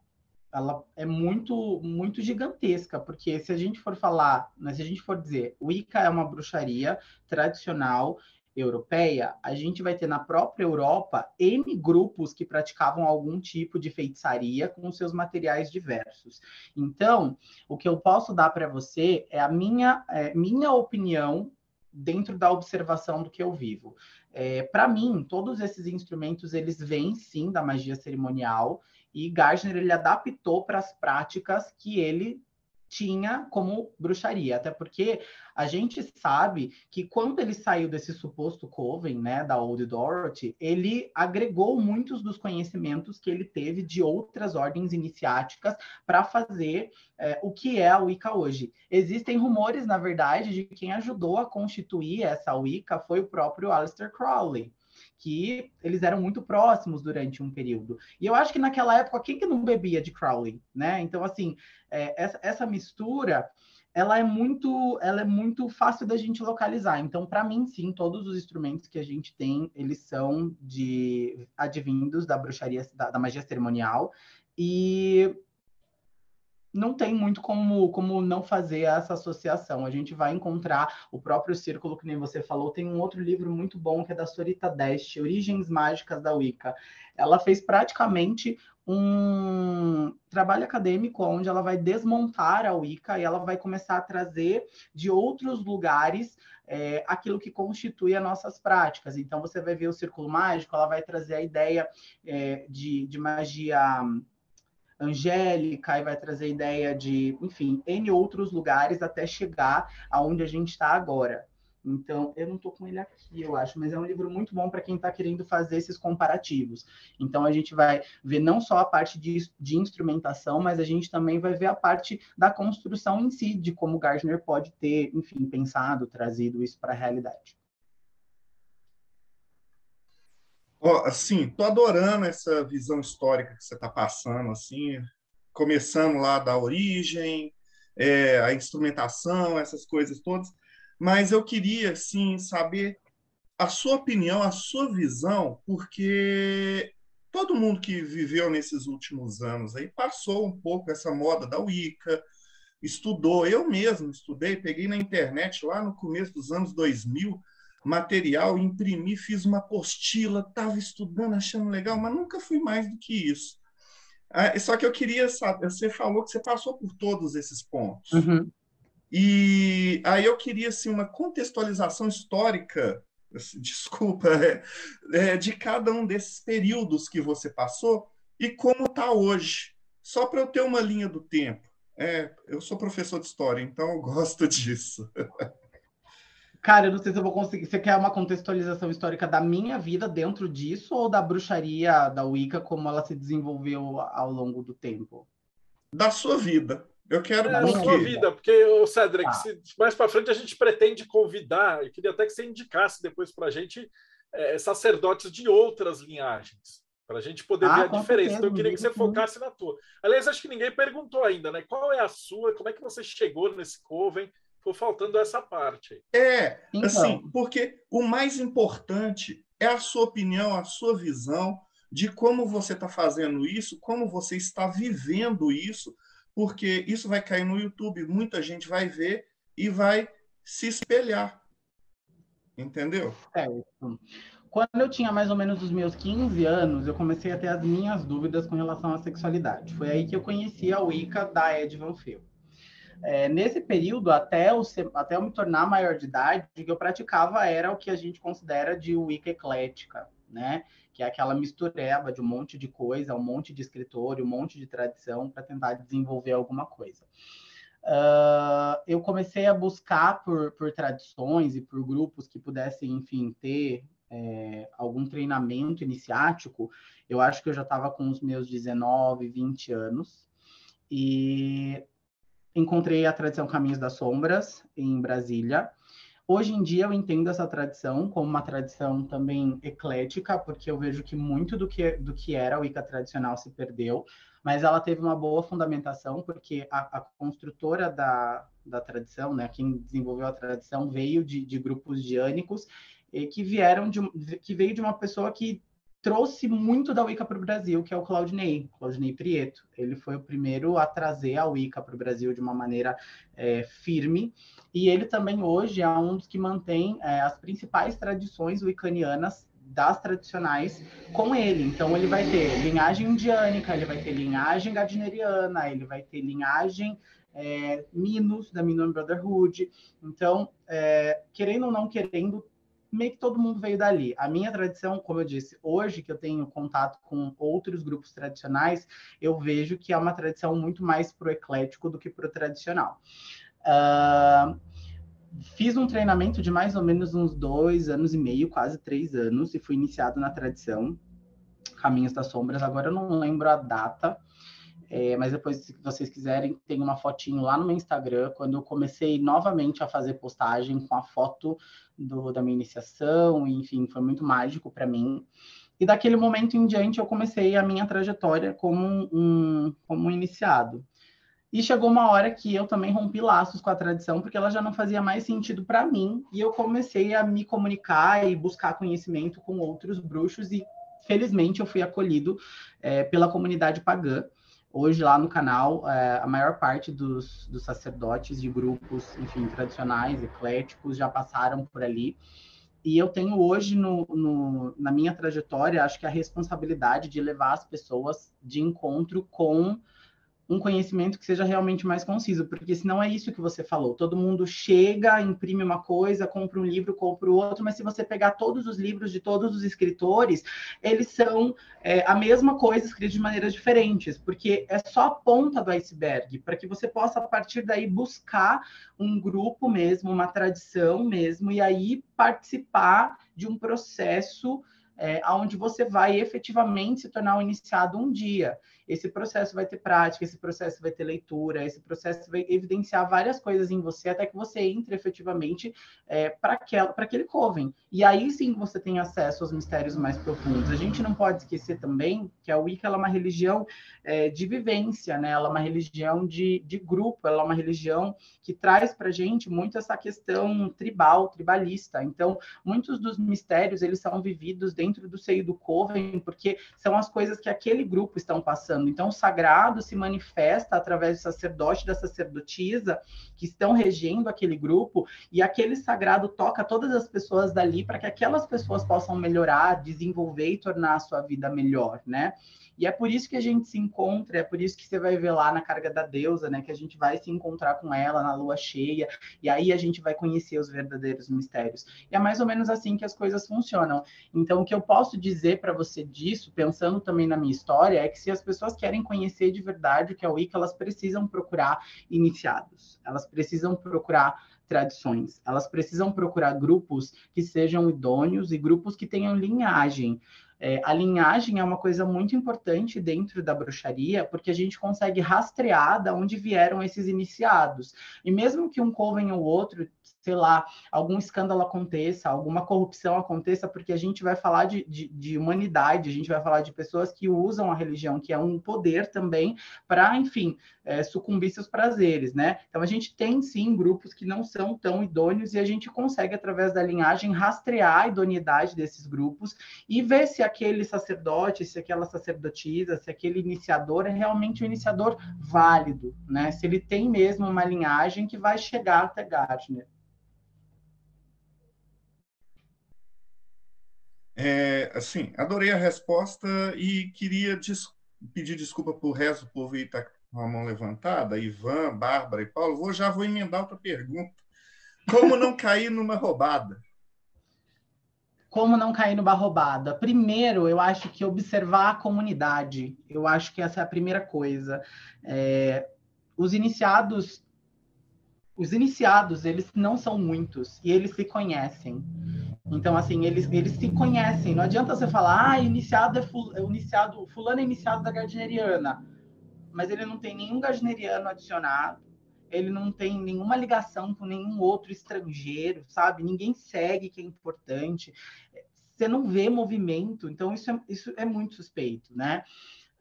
S9: ela é muito muito gigantesca, porque se a gente for falar, né, se a gente for dizer, Wicca é uma bruxaria tradicional europeia, a gente vai ter na própria Europa N grupos que praticavam algum tipo de feitiçaria com seus materiais diversos. Então, o que eu posso dar para você é a minha, é, minha opinião dentro da observação do que eu vivo. É, para mim, todos esses instrumentos eles vêm sim da magia cerimonial e Gardner ele adaptou para as práticas que ele tinha como bruxaria, até porque a gente sabe que quando ele saiu desse suposto coven, né, da Old Dorothy, ele agregou muitos dos conhecimentos que ele teve de outras ordens iniciáticas para fazer é, o que é a Wicca hoje. Existem rumores, na verdade, de que quem ajudou a constituir essa Wicca foi o próprio Aleister Crowley que eles eram muito próximos durante um período. E eu acho que naquela época, quem que não bebia de Crowley, né? Então, assim, é, essa, essa mistura ela é muito, ela é muito fácil da gente localizar. Então, para mim, sim, todos os instrumentos que a gente tem, eles são de advindos da bruxaria, da, da magia cerimonial. E não tem muito como, como não fazer essa associação. A gente vai encontrar o próprio círculo, que nem você falou. Tem um outro livro muito bom que é da Sorita Dest, Origens Mágicas da Wicca. Ela fez praticamente um trabalho acadêmico onde ela vai desmontar a Wicca e ela vai começar a trazer de outros lugares é, aquilo que constitui as nossas práticas. Então, você vai ver o Círculo Mágico, ela vai trazer a ideia é, de, de magia angélica e vai trazer ideia de, enfim, N outros lugares até chegar aonde a gente está agora. Então, eu não estou com ele aqui, eu acho, mas é um livro muito bom para quem está querendo fazer esses comparativos. Então, a gente vai ver não só a parte de, de, instrumentação, mas a gente também vai ver a parte da construção em si, de como Gardner pode ter, enfim, pensado, trazido isso para a realidade.
S3: Oh, assim, tô adorando essa visão histórica que você está passando, assim, começando lá da origem, é, a instrumentação, essas coisas todas. Mas eu queria, assim, saber a sua opinião, a sua visão, porque todo mundo que viveu nesses últimos anos aí passou um pouco essa moda da Wicca, estudou. Eu mesmo estudei, peguei na internet lá no começo dos anos 2000 material, imprimi, fiz uma apostila, estava estudando, achando legal, mas nunca fui mais do que isso. Ah, só que eu queria saber, você falou que você passou por todos esses pontos.
S9: Uhum.
S3: E aí eu queria assim, uma contextualização histórica, assim, desculpa, é, é, de cada um desses períodos que você passou e como está hoje, só para eu ter uma linha do tempo. É, eu sou professor de história, então eu gosto disso.
S9: Cara, eu não sei se eu vou conseguir. Você quer uma contextualização histórica da minha vida dentro disso ou da bruxaria da Wicca, como ela se desenvolveu ao longo do tempo?
S3: Da sua vida. Eu quero.
S2: É, da sua vida, porque, o Cedric, ah. se, mais para frente a gente pretende convidar, eu queria até que você indicasse depois para a gente é, sacerdotes de outras linhagens, para a gente poder ah, ver a diferença. Certeza, então eu queria que você focasse na tua. Aliás, acho que ninguém perguntou ainda, né? Qual é a sua? Como é que você chegou nesse Coven? Ficou faltando essa parte.
S3: É, então. assim, porque o mais importante é a sua opinião, a sua visão de como você está fazendo isso, como você está vivendo isso, porque isso vai cair no YouTube, muita gente vai ver e vai se espelhar. Entendeu?
S9: Certo. Quando eu tinha mais ou menos os meus 15 anos, eu comecei a ter as minhas dúvidas com relação à sexualidade. Foi aí que eu conheci a Wicca da Ed Van. É, nesse período, até eu, até eu me tornar maior de idade, o que eu praticava era o que a gente considera de Wicca eclética, né? Que é aquela mistureba de um monte de coisa, um monte de escritor, um monte de tradição para tentar desenvolver alguma coisa. Uh, eu comecei a buscar por, por tradições e por grupos que pudessem, enfim, ter é, algum treinamento iniciático. Eu acho que eu já estava com os meus 19, 20 anos. E encontrei a tradição Caminhos das Sombras em Brasília. Hoje em dia eu entendo essa tradição como uma tradição também eclética, porque eu vejo que muito do que, do que era o Wicca tradicional se perdeu, mas ela teve uma boa fundamentação, porque a, a construtora da, da tradição, né, quem desenvolveu a tradição, veio de, de grupos diânicos, que vieram de, que veio de uma pessoa que trouxe muito da Wicca para o Brasil, que é o Claudinei, Claudinei Prieto. Ele foi o primeiro a trazer a Wicca para o Brasil de uma maneira é, firme, e ele também hoje é um dos que mantém é, as principais tradições wiccanianas das tradicionais com ele. Então ele vai ter linhagem indiânica, ele vai ter linhagem gardneriana, ele vai ter linhagem é, Minos, da Minon Brotherhood. Então, é, querendo ou não querendo, meio que todo mundo veio dali. A minha tradição, como eu disse, hoje que eu tenho contato com outros grupos tradicionais, eu vejo que é uma tradição muito mais pro eclético do que pro tradicional. Uh, fiz um treinamento de mais ou menos uns dois anos e meio, quase três anos, e fui iniciado na tradição Caminhos das Sombras. Agora eu não lembro a data, é, mas depois, se vocês quiserem, tem uma fotinho lá no meu Instagram, quando eu comecei novamente a fazer postagem com a foto do, da minha iniciação, enfim, foi muito mágico para mim. E daquele momento em diante eu comecei a minha trajetória como um, como um iniciado. E chegou uma hora que eu também rompi laços com a tradição, porque ela já não fazia mais sentido para mim, e eu comecei a me comunicar e buscar conhecimento com outros bruxos, e felizmente eu fui acolhido é, pela comunidade pagã. Hoje, lá no canal, é, a maior parte dos, dos sacerdotes de grupos, enfim, tradicionais, ecléticos, já passaram por ali. E eu tenho hoje no, no, na minha trajetória, acho que a responsabilidade de levar as pessoas de encontro com um conhecimento que seja realmente mais conciso, porque senão é isso que você falou. Todo mundo chega, imprime uma coisa, compra um livro, compra o outro, mas se você pegar todos os livros de todos os escritores, eles são é, a mesma coisa escrita de maneiras diferentes, porque é só a ponta do iceberg, para que você possa, a partir daí, buscar um grupo mesmo, uma tradição mesmo, e aí participar de um processo é, onde você vai efetivamente se tornar um iniciado um dia. Esse processo vai ter prática, esse processo vai ter leitura, esse processo vai evidenciar várias coisas em você até que você entre efetivamente é, para aquele coven. E aí sim você tem acesso aos mistérios mais profundos. A gente não pode esquecer também que a Wicca é uma religião é, de vivência, né? ela é uma religião de, de grupo, ela é uma religião que traz para a gente muito essa questão tribal, tribalista. Então, muitos dos mistérios eles são vividos dentro do seio do coven, porque são as coisas que aquele grupo estão passando passando. Então, o sagrado se manifesta através do sacerdote da sacerdotisa que estão regendo aquele grupo, e aquele sagrado toca todas as pessoas dali para que aquelas pessoas possam melhorar, desenvolver e tornar a sua vida melhor, né? E é por isso que a gente se encontra, é por isso que você vai ver lá na carga da deusa, né? Que a gente vai se encontrar com ela na lua cheia, e aí a gente vai conhecer os verdadeiros mistérios. E é mais ou menos assim que as coisas funcionam. Então, o que eu posso dizer para você disso, pensando também na minha história, é que se as pessoas querem conhecer de verdade o que é o Wicca, elas precisam procurar iniciados, elas precisam procurar tradições. Elas precisam procurar grupos que sejam idôneos e grupos que tenham linhagem. É, a linhagem é uma coisa muito importante dentro da bruxaria, porque a gente consegue rastrear de onde vieram esses iniciados. E mesmo que um coven ou outro sei lá, algum escândalo aconteça, alguma corrupção aconteça, porque a gente vai falar de, de, de, humanidade, a gente vai falar de pessoas que usam a religião, que é um poder também, para, enfim, é, sucumbir seus prazeres, né? Então a gente tem sim grupos que não são tão idôneos e a gente consegue, através da linhagem, rastrear a idoneidade desses grupos e ver se aquele sacerdote, se aquela sacerdotisa, se aquele iniciador é realmente um iniciador válido, né? Se ele tem mesmo uma linhagem que vai chegar até Gardner.
S3: É, assim, adorei a resposta e queria des pedir desculpa por o resto do povo aí tá com a mão levantada, Ivan, Bárbara e Paulo. Vou, já vou emendar outra pergunta. Como não cair numa roubada?
S9: Como não cair numa roubada? Primeiro, eu acho que observar a comunidade. Eu acho que essa é a primeira coisa. É, os iniciados os iniciados, eles não são muitos e eles se conhecem. Então, assim, eles, eles se conhecem. Não adianta você falar, ah, iniciado é, ful, é iniciado, fulano é iniciado da gardneriana, mas ele não tem nenhum gardneriano adicionado, ele não tem nenhuma ligação com nenhum outro estrangeiro, sabe? Ninguém segue que é importante. Você não vê movimento, então isso é, isso é muito suspeito, né?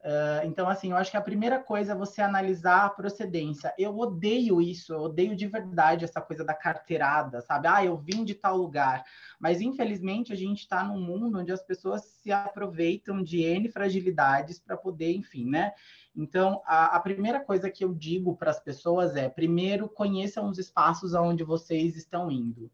S9: Uh, então, assim, eu acho que a primeira coisa é você analisar a procedência. Eu odeio isso, eu odeio de verdade essa coisa da carteirada, sabe? Ah, eu vim de tal lugar. Mas, infelizmente, a gente está num mundo onde as pessoas se aproveitam de N fragilidades para poder, enfim, né? Então, a, a primeira coisa que eu digo para as pessoas é: primeiro, conheçam os espaços aonde vocês estão indo.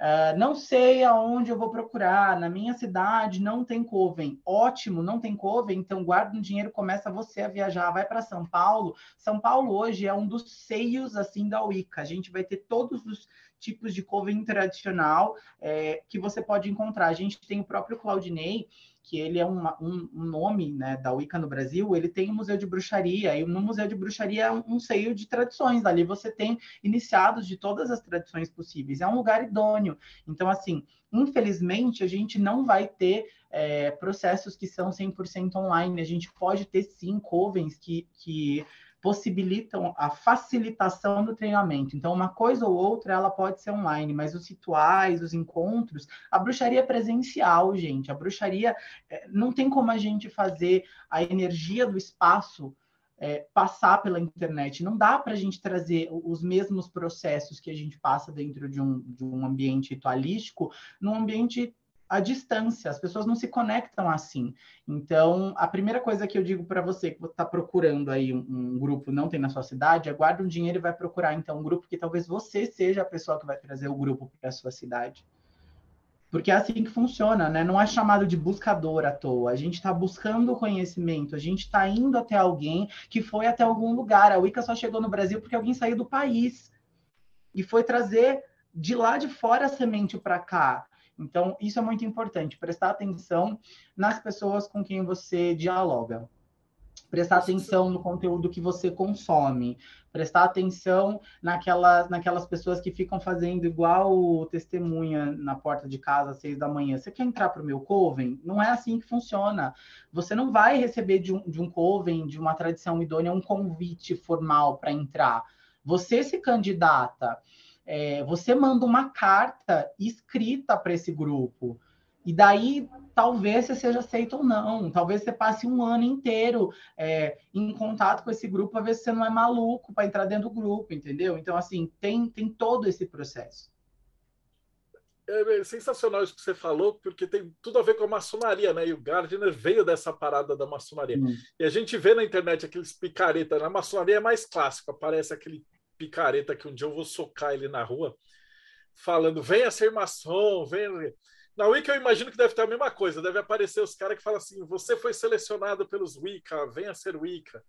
S9: Uh, não sei aonde eu vou procurar, na minha cidade não tem coven. Ótimo, não tem coven, então guarda um dinheiro, começa você a viajar, vai para São Paulo. São Paulo hoje é um dos seios assim da Wicca. A gente vai ter todos os tipos de coven tradicional é, que você pode encontrar. A gente tem o próprio Claudinei, que ele é uma, um, um, nome né, da Wicca no Brasil, ele tem um museu de bruxaria, e no museu de bruxaria é um, um seio de tradições, ali você tem iniciados de todas as tradições possíveis, é um lugar idôneo. Então, assim, infelizmente, a gente não vai ter é, processos que são 100% online, a gente pode ter sim covens que, que possibilitam a facilitação do treinamento. Então, uma coisa ou outra, ela pode ser online, mas os rituais, os encontros, a bruxaria é presencial, gente. A bruxaria, é, não tem como a gente fazer a energia do espaço é, passar pela internet. Não dá para a gente trazer os mesmos processos que a gente passa dentro de um, de um ambiente ritualístico num ambiente à distância. As pessoas não se conectam assim. Então, a primeira coisa que eu digo para você que está procurando aí um, um, grupo não tem na sua cidade, é guarda um dinheiro e vai procurar então um grupo que talvez você seja a pessoa que vai trazer o grupo para a sua cidade. Porque é assim que funciona, né? Não é chamado de buscador à toa. A gente está buscando conhecimento, a gente está indo até alguém que foi até algum lugar. A Wicca só chegou no Brasil porque alguém saiu do país e foi trazer de lá de fora a semente para cá. Então, isso é muito importante, prestar atenção nas pessoas com quem você dialoga prestar atenção no conteúdo que você consome, prestar atenção naquelas, naquelas pessoas que ficam fazendo igual testemunha na porta de casa às seis da manhã. Você quer entrar para o meu coven? Não é assim que funciona. Você não vai receber de um, de um coven, de uma tradição idônea, um convite formal para entrar. Você se candidata. É, você manda uma carta escrita para esse grupo. E daí, talvez você seja aceito ou não. Talvez você passe um ano inteiro é, em contato com esse grupo para ver se você não é maluco para entrar dentro do grupo, entendeu? Então, assim, tem, tem todo esse processo.
S2: É, é sensacional isso que você falou, porque tem tudo a ver com a maçonaria, né? E o Gardner veio dessa parada da maçonaria. Hum. E a gente vê na internet aqueles picareta. Na maçonaria é mais clássico, aparece aquele picareta que um dia eu vou socar ele na rua, falando: venha ser maçom, venha. Na Wicca eu imagino que deve ter a mesma coisa, deve aparecer os caras que falam assim: você foi selecionado pelos Wicca, venha ser Wicca.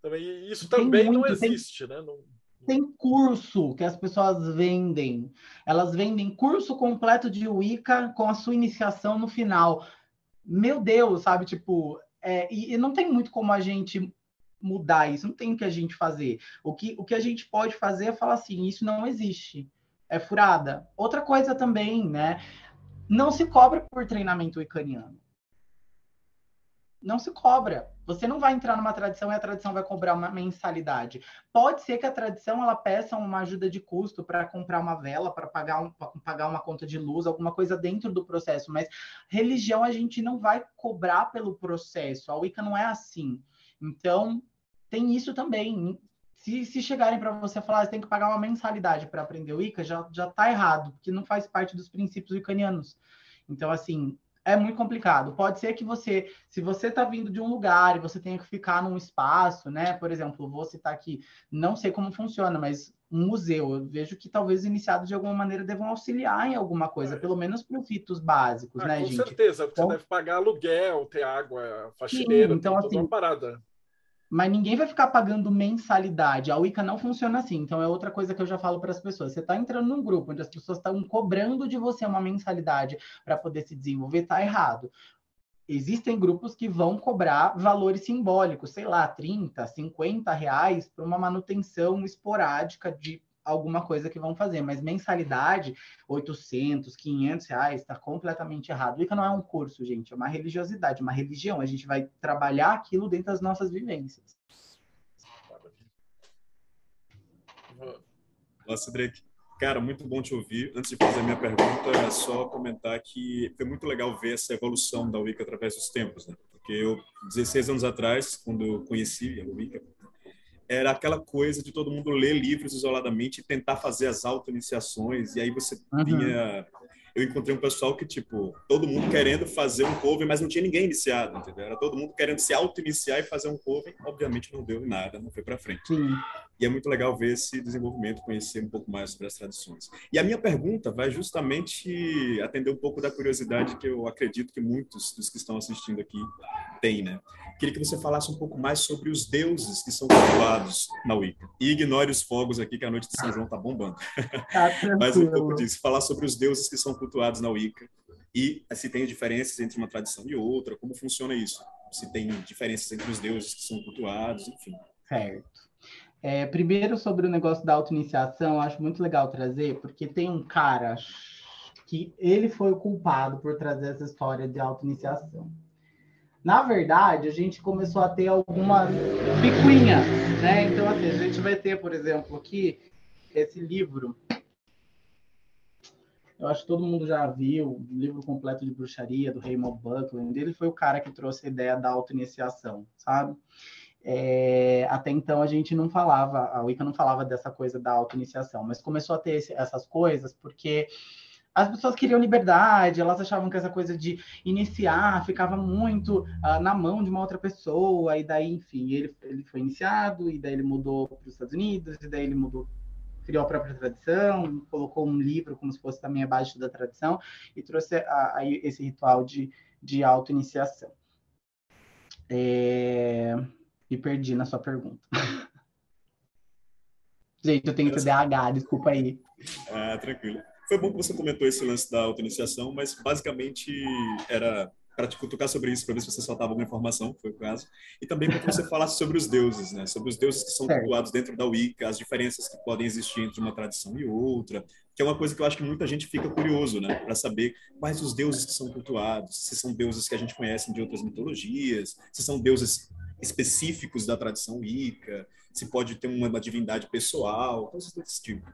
S2: Também, isso também muito, não existe,
S9: tem,
S2: né? Não,
S9: tem curso que as pessoas vendem. Elas vendem curso completo de Wicca com a sua iniciação no final. Meu Deus, sabe? Tipo, é, e, e não tem muito como a gente mudar isso, não tem o que a gente fazer. O que, o que a gente pode fazer é falar assim: isso não existe. É furada. Outra coisa também, né? Não se cobra por treinamento wiccaniano. Não se cobra. Você não vai entrar numa tradição e a tradição vai cobrar uma mensalidade. Pode ser que a tradição ela peça uma ajuda de custo para comprar uma vela, para pagar, um, pagar uma conta de luz, alguma coisa dentro do processo, mas religião a gente não vai cobrar pelo processo. A Wicca não é assim. Então, tem isso também. Se, se chegarem para você falar, ah, você tem que pagar uma mensalidade para aprender o Ica, já, já tá errado, porque não faz parte dos princípios icanianos. Então, assim, é muito complicado. Pode ser que você, se você está vindo de um lugar e você tenha que ficar num espaço, né? Por exemplo, vou citar aqui, não sei como funciona, mas um museu, eu vejo que talvez iniciados de alguma maneira devam auxiliar em alguma coisa, é. pelo menos para ritos básicos,
S2: ah,
S9: né,
S2: com
S9: gente?
S2: Com certeza, porque então, você deve pagar aluguel, ter água, faxineira, sim, então, assim, uma parada
S9: mas ninguém vai ficar pagando mensalidade. A Wicca não funciona assim. Então é outra coisa que eu já falo para as pessoas. Você está entrando num grupo onde as pessoas estão cobrando de você uma mensalidade para poder se desenvolver, está errado. Existem grupos que vão cobrar valores simbólicos, sei lá, 30, 50 reais para uma manutenção esporádica de alguma coisa que vão fazer, mas mensalidade, 800, 500 reais, está completamente errado. Wicca não é um curso, gente, é uma religiosidade, uma religião. A gente vai trabalhar aquilo dentro das nossas vivências.
S7: Nossa, Drake. Cara, muito bom te ouvir. Antes de fazer a minha pergunta, é só comentar que foi muito legal ver essa evolução da Wicca através dos tempos, né? Porque eu, 16 anos atrás, quando eu conheci a Wicca, era aquela coisa de todo mundo ler livros isoladamente e tentar fazer as auto-iniciações. E aí você uhum. tinha. Eu encontrei um pessoal que, tipo, todo mundo querendo fazer um cover, mas não tinha ninguém iniciado, entendeu? Era todo mundo querendo se auto-iniciar e fazer um cover. Obviamente não deu nada, não foi para frente. Sim. E é muito legal ver esse desenvolvimento, conhecer um pouco mais sobre as tradições. E a minha pergunta vai justamente atender um pouco da curiosidade que eu acredito que muitos dos que estão assistindo aqui têm, né? Queria que você falasse um pouco mais sobre os deuses que são cultuados na Wicca. E ignore os fogos aqui, que a noite de São João tá bombando. Tá Mas um pouco disso. Falar sobre os deuses que são cultuados na Wicca. E se tem diferenças entre uma tradição e outra, como funciona isso? Se tem diferenças entre os deuses que são cultuados, enfim.
S9: Certo. É, primeiro, sobre o negócio da auto-iniciação, acho muito legal trazer, porque tem um cara que ele foi o culpado por trazer essa história de auto-iniciação. Na verdade, a gente começou a ter alguma picuinha, né? Então, assim, a gente vai ter, por exemplo, aqui esse livro. Eu acho que todo mundo já viu o livro completo de bruxaria do Raymond Buckland. Ele foi o cara que trouxe a ideia da auto-iniciação, sabe? É, até então a gente não falava, a Wicca não falava dessa coisa da auto-iniciação, mas começou a ter esse, essas coisas porque as pessoas queriam liberdade, elas achavam que essa coisa de iniciar ficava muito uh, na mão de uma outra pessoa, e daí, enfim, ele, ele foi iniciado, e daí ele mudou para os Estados Unidos, e daí ele mudou, criou a própria tradição, colocou um livro como se fosse também abaixo da tradição, e trouxe a, a, esse ritual de, de auto-iniciação. É... Me perdi na sua pergunta. Gente, eu tenho TDAH, desculpa aí.
S7: Ah, tranquilo. Foi bom que você comentou esse lance da auto-iniciação, mas basicamente era para te cutucar sobre isso, para ver se você soltava alguma informação, foi o caso. E também para que você falasse sobre os deuses, né? Sobre os deuses que são cultuados dentro da Wicca, as diferenças que podem existir entre uma tradição e outra, que é uma coisa que eu acho que muita gente fica curioso, né? Para saber quais os deuses que são cultuados, se são deuses que a gente conhece de outras mitologias, se são deuses específicos da tradição Wicca, se pode ter uma, uma divindade pessoal, coisas desse tipo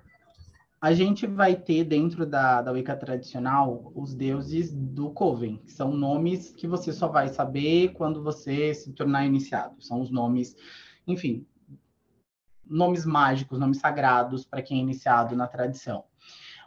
S9: a gente vai ter dentro da, da Wicca tradicional os deuses do Coven, que são nomes que você só vai saber quando você se tornar iniciado. São os nomes, enfim, nomes mágicos, nomes sagrados para quem é iniciado na tradição.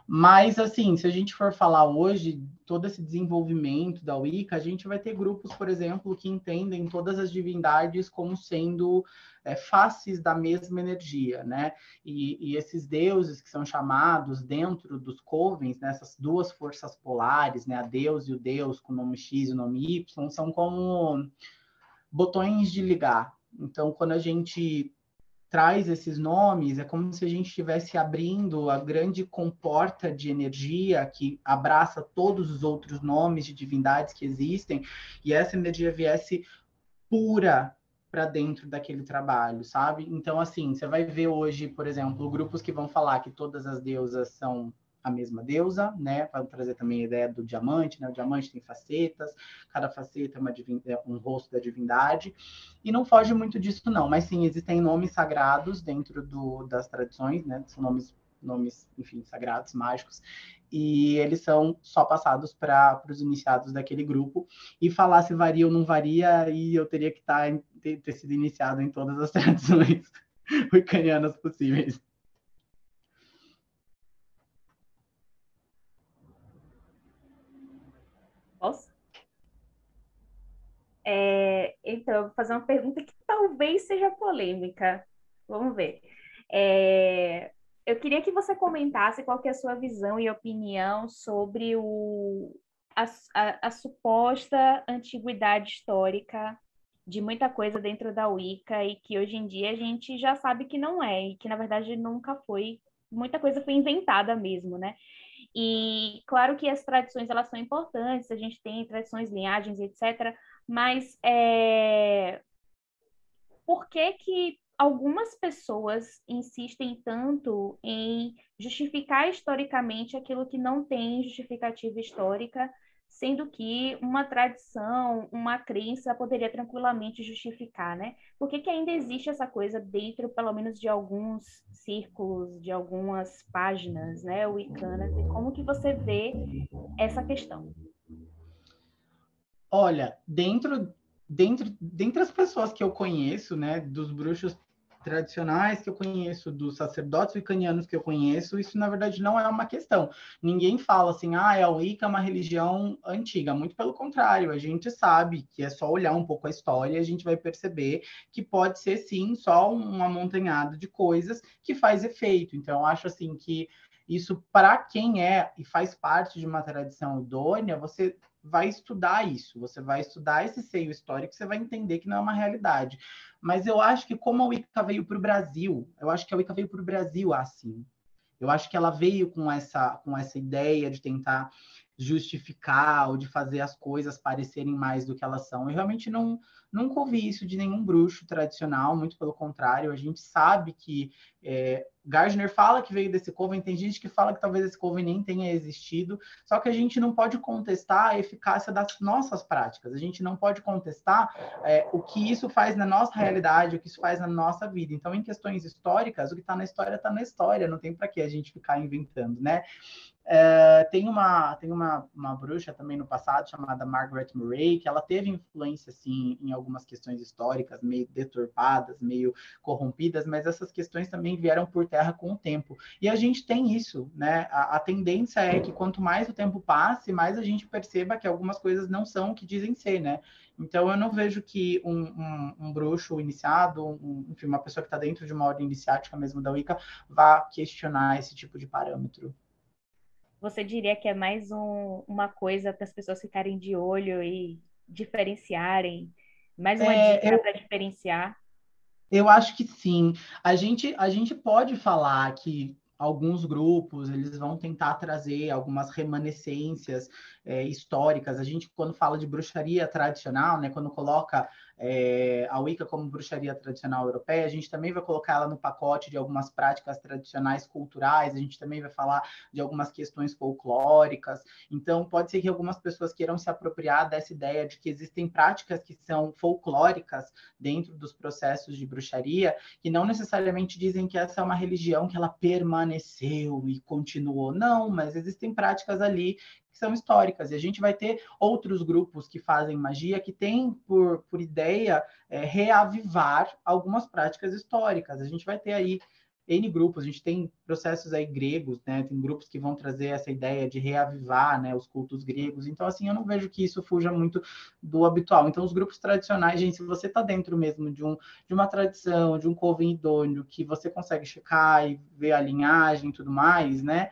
S9: Mas, assim, se a gente for falar hoje, todo esse desenvolvimento da Wicca, a gente vai ter grupos, por exemplo, que entendem todas as divindades como sendo é, faces da mesma energia, né? E, e, esses deuses que são chamados dentro dos covens, nessas né, duas forças polares, né? A Deus e o Deus com o nome X e o nome Y, são como botões de ligar. Então, quando a gente traz esses nomes, é como se a gente estivesse abrindo a grande comporta de energia que abraça todos os outros nomes de divindades que existem, e essa energia viesse pura para dentro daquele trabalho, sabe? Então, assim, você vai ver hoje, por exemplo, grupos que vão falar que todas as deusas são a mesma deusa, né? Para trazer também a ideia do diamante, né? O diamante tem facetas, cada faceta é, uma é um rosto da divindade, e não foge muito disso, não. Mas sim, existem nomes sagrados dentro do, das tradições, né? São nomes, nomes, enfim, sagrados, mágicos, e eles são só passados para os iniciados daquele grupo. E falar se varia ou não varia, e eu teria que tá, ter, ter sido iniciado em todas as tradições wiccanianas possíveis.
S4: Posso? É, então, eu vou fazer uma pergunta que talvez seja polêmica. Vamos ver. É, eu queria que você comentasse qual que é a sua visão e opinião sobre o, a, a, a suposta antiguidade histórica de muita coisa dentro da Wicca e que hoje em dia a gente já sabe que não é, e que na verdade nunca foi, muita coisa foi inventada mesmo, né? E claro que as tradições elas são importantes, a gente tem tradições, linhagens, etc. Mas é... por que que algumas pessoas insistem tanto em justificar historicamente aquilo que não tem justificativa histórica sendo que uma tradição, uma crença poderia tranquilamente justificar, né? Por que, que ainda existe essa coisa dentro, pelo menos, de alguns círculos, de algumas páginas, né, wiccanas, e como que você vê essa questão?
S9: Olha, dentro, dentro, dentre as pessoas que eu conheço, né, dos bruxos tradicionais que eu conheço, dos sacerdotes wiccanianos que eu conheço, isso na verdade não é uma questão. Ninguém fala assim, ah, a Wicca é uma religião antiga. Muito pelo contrário, a gente sabe que é só olhar um pouco a história e a gente vai perceber que pode ser sim só um amontanhado de coisas que faz efeito. Então, eu acho assim que isso, para quem é e faz parte de uma tradição idônea, você vai estudar isso, você vai estudar esse seio histórico, você vai entender que não é uma realidade. Mas eu acho que como a Wicca veio para o Brasil, eu acho que a Wicca veio para o Brasil assim. Eu acho que ela veio com essa, com essa ideia de tentar justificar ou de fazer as coisas parecerem mais do que elas são. Eu realmente não, nunca ouvi isso de nenhum bruxo tradicional, muito pelo contrário, a gente sabe que é, Gardner fala que veio desse coven, tem gente que fala que talvez esse coven nem tenha existido, só que a gente não pode contestar a eficácia das nossas práticas, a gente não pode contestar é, o que isso faz na nossa realidade, o que isso faz na nossa vida. Então, em questões históricas, o que está na história está na história, não tem para que a gente ficar inventando, né? É, tem uma, tem uma, uma bruxa também no passado chamada Margaret Murray, que ela teve influência, assim, em algumas questões históricas, meio deturpadas, meio corrompidas, mas essas questões também vieram por terra com o tempo. E a gente tem isso, né? A, a tendência é que quanto mais o tempo passe, mais a gente perceba que algumas coisas não são o que dizem ser, né? Então, eu não vejo que um, um, um bruxo iniciado, um, enfim, uma pessoa que está dentro de uma ordem iniciática mesmo da Wicca, vá questionar esse tipo de parâmetro
S4: você diria que é mais um, uma coisa para as pessoas ficarem de olho e diferenciarem? Mais uma é, dica eu... para diferenciar?
S9: Eu acho que sim. A gente, a gente pode falar que alguns grupos eles vão tentar trazer algumas remanescências é, históricas. A gente, quando fala de bruxaria tradicional, né, quando coloca é, a Wicca como bruxaria tradicional europeia, a gente também vai colocar ela no pacote de algumas práticas tradicionais culturais, a gente também vai falar de algumas questões folclóricas. Então, pode ser que algumas pessoas queiram se apropriar dessa ideia de que existem práticas que são folclóricas dentro dos processos de bruxaria, que não necessariamente dizem que essa é uma religião que ela permaneceu e continuou. Não, mas existem práticas ali que são históricas. E a gente vai ter outros grupos que fazem magia que têm por, por ideia é, reavivar algumas práticas históricas. A gente vai ter aí N grupos, a gente tem processos aí gregos, né? Tem grupos que vão trazer essa ideia de reavivar, né, os cultos gregos. Então, assim, eu não vejo que isso fuja muito do habitual. Então, os grupos tradicionais, gente, se você está dentro mesmo de, um, de uma tradição, de um coven idôneo, que você consegue checar e ver a linhagem e tudo mais, né?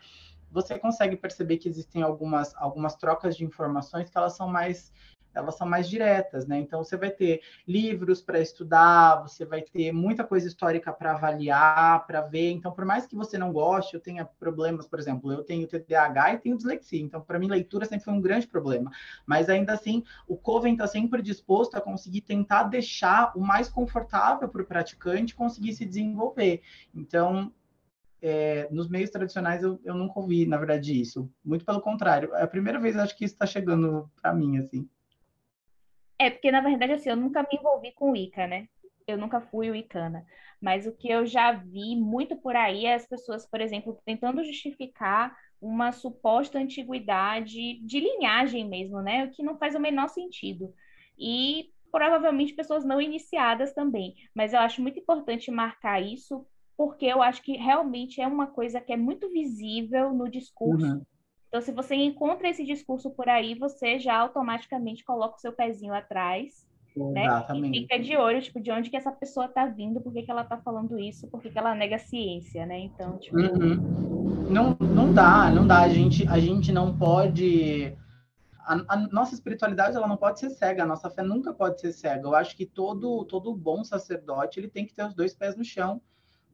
S9: Você consegue perceber que existem algumas, algumas trocas de informações que elas são mais elas são mais diretas, né? Então você vai ter livros para estudar, você vai ter muita coisa histórica para avaliar, para ver. Então, por mais que você não goste, eu tenha problemas, por exemplo, eu tenho TDAH e tenho dislexia. Então, para mim, leitura sempre foi um grande problema. Mas ainda assim, o Coven está sempre disposto a conseguir tentar deixar o mais confortável para o praticante conseguir se desenvolver. Então, é, nos meios tradicionais eu, eu nunca ouvi, na verdade, isso. Muito pelo contrário. É a primeira vez, acho que isso está chegando para mim, assim.
S4: É, porque, na verdade, assim, eu nunca me envolvi com Wicca, né? Eu nunca fui Wiccana. Mas o que eu já vi muito por aí é as pessoas, por exemplo, tentando justificar uma suposta antiguidade de linhagem mesmo, né? O que não faz o menor sentido. E provavelmente pessoas não iniciadas também. Mas eu acho muito importante marcar isso porque eu acho que realmente é uma coisa que é muito visível no discurso. Uhum. Então, se você encontra esse discurso por aí, você já automaticamente coloca o seu pezinho atrás, Exatamente. né? E fica de olho, tipo, de onde que essa pessoa está vindo, por que, que ela está falando isso, por que, que ela nega a ciência, né? Então, tipo...
S9: Uhum. Não, não dá, não dá. A gente, a gente não pode... A, a, nossa espiritualidade ela não pode ser cega, a nossa fé nunca pode ser cega. Eu acho que todo todo bom sacerdote ele tem que ter os dois pés no chão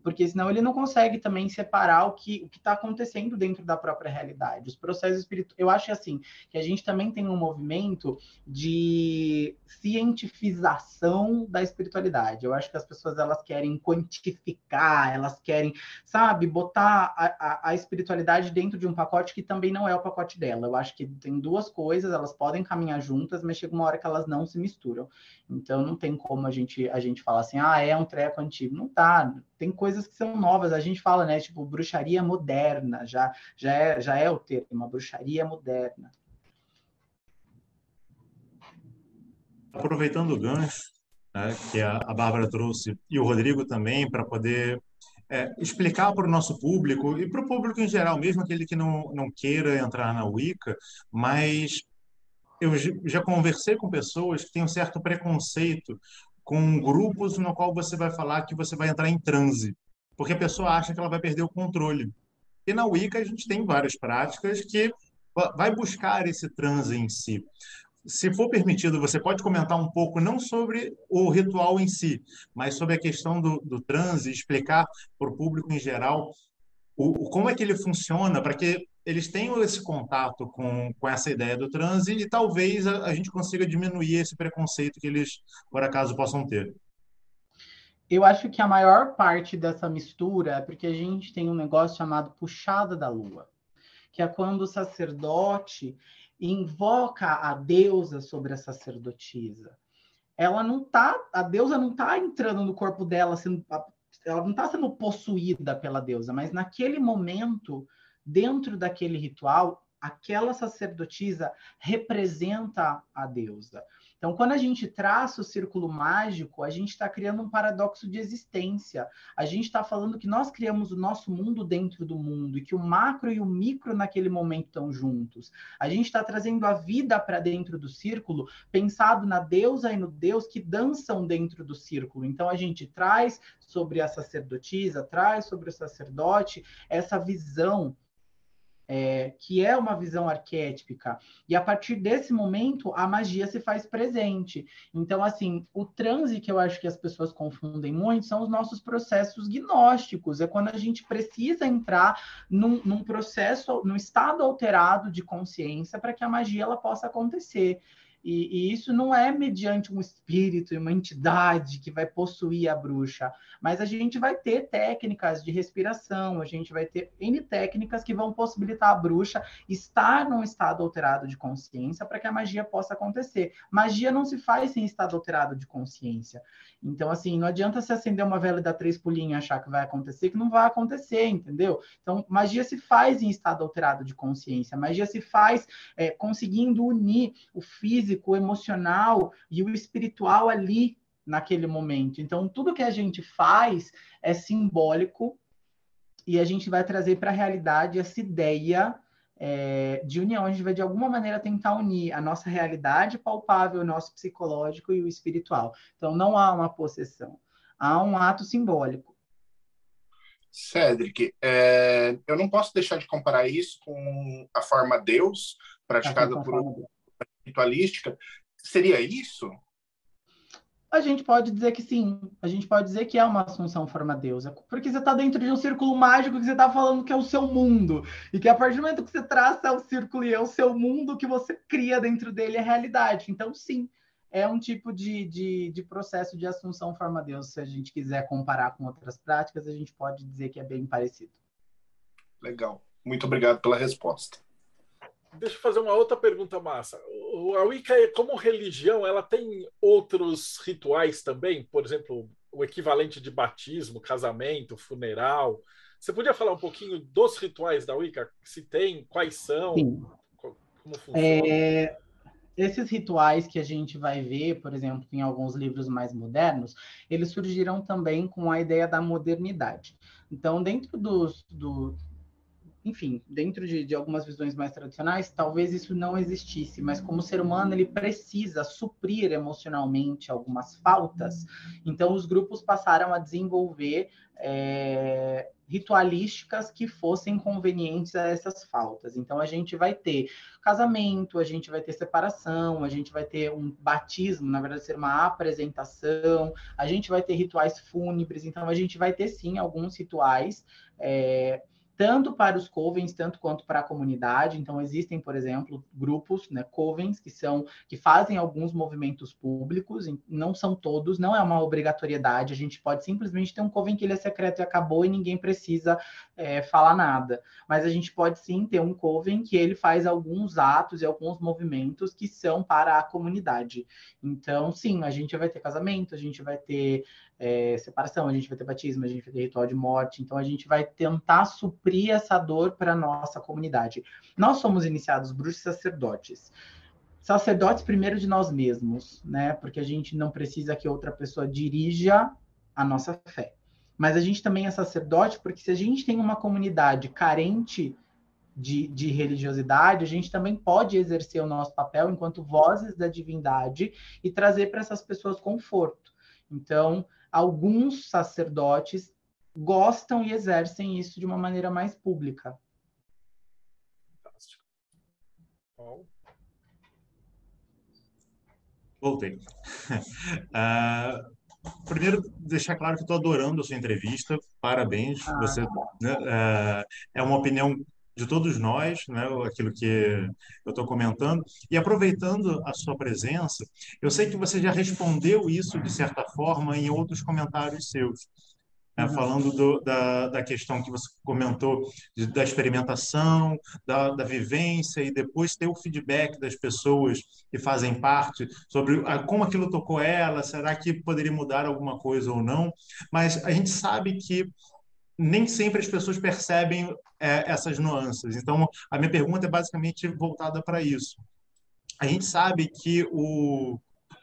S9: porque senão ele não consegue também separar o que o está acontecendo dentro da própria realidade. Os processos espirituais, eu acho assim que a gente também tem um movimento de cientifização da espiritualidade. Eu acho que as pessoas elas querem quantificar, elas querem, sabe, botar a, a, a espiritualidade dentro de um pacote que também não é o pacote dela. Eu acho que tem duas coisas, elas podem caminhar juntas, mas chega uma hora que elas não se misturam. Então não tem como a gente a gente falar assim, ah, é um treco antigo. Não tá. Tem coisas que são novas. A gente fala, né, tipo, bruxaria moderna, já, já, é, já é o termo, uma bruxaria moderna.
S5: Aproveitando o gancho né, que a, a Bárbara trouxe e o Rodrigo também, para poder é, explicar para o nosso público e para o público em geral, mesmo aquele que não, não queira entrar na Wicca, mas eu já conversei com pessoas que têm um certo preconceito com grupos no qual você vai falar que você vai entrar em transe porque a pessoa acha que ela vai perder o controle. E na Wicca a gente tem várias práticas que vai buscar esse transe em si. Se for permitido, você pode comentar um pouco, não sobre o ritual em si, mas sobre a questão do, do transe, explicar para o público em geral o, como é que ele funciona, para que eles tenham esse contato com, com essa ideia do transe e talvez a, a gente consiga diminuir esse preconceito que eles, por acaso, possam ter.
S9: Eu acho que a maior parte dessa mistura é porque a gente tem um negócio chamado puxada da lua, que é quando o sacerdote invoca a deusa sobre a sacerdotisa. Ela não tá, a deusa não tá entrando no corpo dela, sendo, ela não está sendo possuída pela deusa, mas naquele momento dentro daquele ritual, aquela sacerdotisa representa a deusa. Então, quando a gente traça o círculo mágico, a gente está criando um paradoxo de existência. A gente está falando que nós criamos o nosso mundo dentro do mundo e que o macro e o micro naquele momento estão juntos. A gente está trazendo a vida para dentro do círculo, pensado na deusa e no deus que dançam dentro do círculo. Então, a gente traz sobre a sacerdotisa, traz sobre o sacerdote essa visão é, que é uma visão arquétipica. E a partir desse momento, a magia se faz presente. Então, assim, o transe que eu acho que as pessoas confundem muito são os nossos processos gnósticos. É quando a gente precisa entrar num, num processo, num estado alterado de consciência para que a magia ela possa acontecer. E, e, isso não é mediante um espírito e uma entidade que vai possuir a bruxa, mas a gente vai ter técnicas de respiração, a gente vai ter N técnicas que vão possibilitar a bruxa estar num estado alterado de consciência para que a magia possa acontecer. Magia não se faz sem estado alterado de consciência. Então, assim, não adianta se acender uma vela e dar três pulinhos e achar que vai acontecer, que não vai acontecer, entendeu? Então, magia se faz em estado alterado de consciência, magia se faz é, conseguindo unir o físico, o emocional e o espiritual ali naquele momento. Então, tudo que a gente faz é simbólico e a gente vai trazer para a realidade essa ideia é, de união. A gente vai, de alguma maneira, tentar unir a nossa realidade palpável, o nosso psicológico e o espiritual. Então, não há uma possessão, há um ato simbólico.
S6: Cedric, é, eu não posso deixar de comparar isso com a forma Deus, praticada por uma ritualística. Seria isso?
S9: A gente pode dizer que sim, a gente pode dizer que é uma assunção forma deusa, porque você está dentro de um círculo mágico que você está falando que é o seu mundo, e que a partir do momento que você traça o círculo e é o seu mundo, que você cria dentro dele é realidade. Então, sim, é um tipo de, de, de processo de assunção forma deusa. Se a gente quiser comparar com outras práticas, a gente pode dizer que é bem parecido.
S6: Legal. Muito obrigado pela resposta.
S2: Deixa eu fazer uma outra pergunta massa. A Wicca, como religião, ela tem outros rituais também? Por exemplo, o equivalente de batismo, casamento, funeral. Você podia falar um pouquinho dos rituais da Wicca? Se tem, quais são? Sim.
S9: Como funciona? É, esses rituais que a gente vai ver, por exemplo, em alguns livros mais modernos, eles surgiram também com a ideia da modernidade. Então, dentro dos, do, enfim, dentro de, de, algumas visões mais tradicionais, talvez isso não existisse, mas como ser humano ele precisa suprir emocionalmente algumas faltas, então os grupos passaram a desenvolver é, ritualísticas que fossem convenientes a essas faltas. Então a gente vai ter casamento, a gente vai ter separação, a gente vai ter um batismo, na verdade ser uma apresentação, a gente vai ter rituais fúnebres, então a gente vai ter sim alguns rituais é, tanto para os covens, tanto quanto para a comunidade. Então, existem, por exemplo, grupos, né, covens, que são que fazem alguns movimentos públicos, não são todos, não é uma obrigatoriedade. A gente pode simplesmente ter um coven que ele é secreto e acabou e ninguém precisa é, falar nada. Mas a gente pode sim ter um coven que ele faz alguns atos e alguns movimentos que são para a comunidade. Então, sim, a gente vai ter casamento, a gente vai ter é, separação, a gente vai ter batismo, a gente vai ter ritual de morte, então a gente vai tentar suprir essa dor para a nossa comunidade. Nós somos iniciados bruxos sacerdotes. Sacerdotes primeiro de nós mesmos, né? Porque a gente não precisa que outra pessoa dirija a nossa fé. Mas a gente também é sacerdote porque se a gente tem uma comunidade carente de, de, religiosidade, a gente também pode exercer o nosso papel enquanto vozes da divindade e trazer para essas pessoas conforto. Então, alguns sacerdotes gostam e exercem isso de uma maneira mais pública. Fantástico.
S5: Voltei. Uh, primeiro, deixar claro que estou adorando a sua entrevista. Parabéns. Ah, Você né, uh, é uma opinião de todos nós, né, aquilo que eu estou comentando. E aproveitando a sua presença, eu sei que você já respondeu isso de certa forma em outros comentários seus. Né, uhum. falando do, da, da questão que você comentou de, da experimentação, da, da vivência e depois ter o feedback das pessoas que fazem parte sobre a, como aquilo tocou ela, será que poderia mudar alguma coisa ou não? Mas a gente sabe que nem sempre as pessoas percebem é, essas nuances. Então, a minha pergunta é basicamente voltada para isso. A gente sabe que o,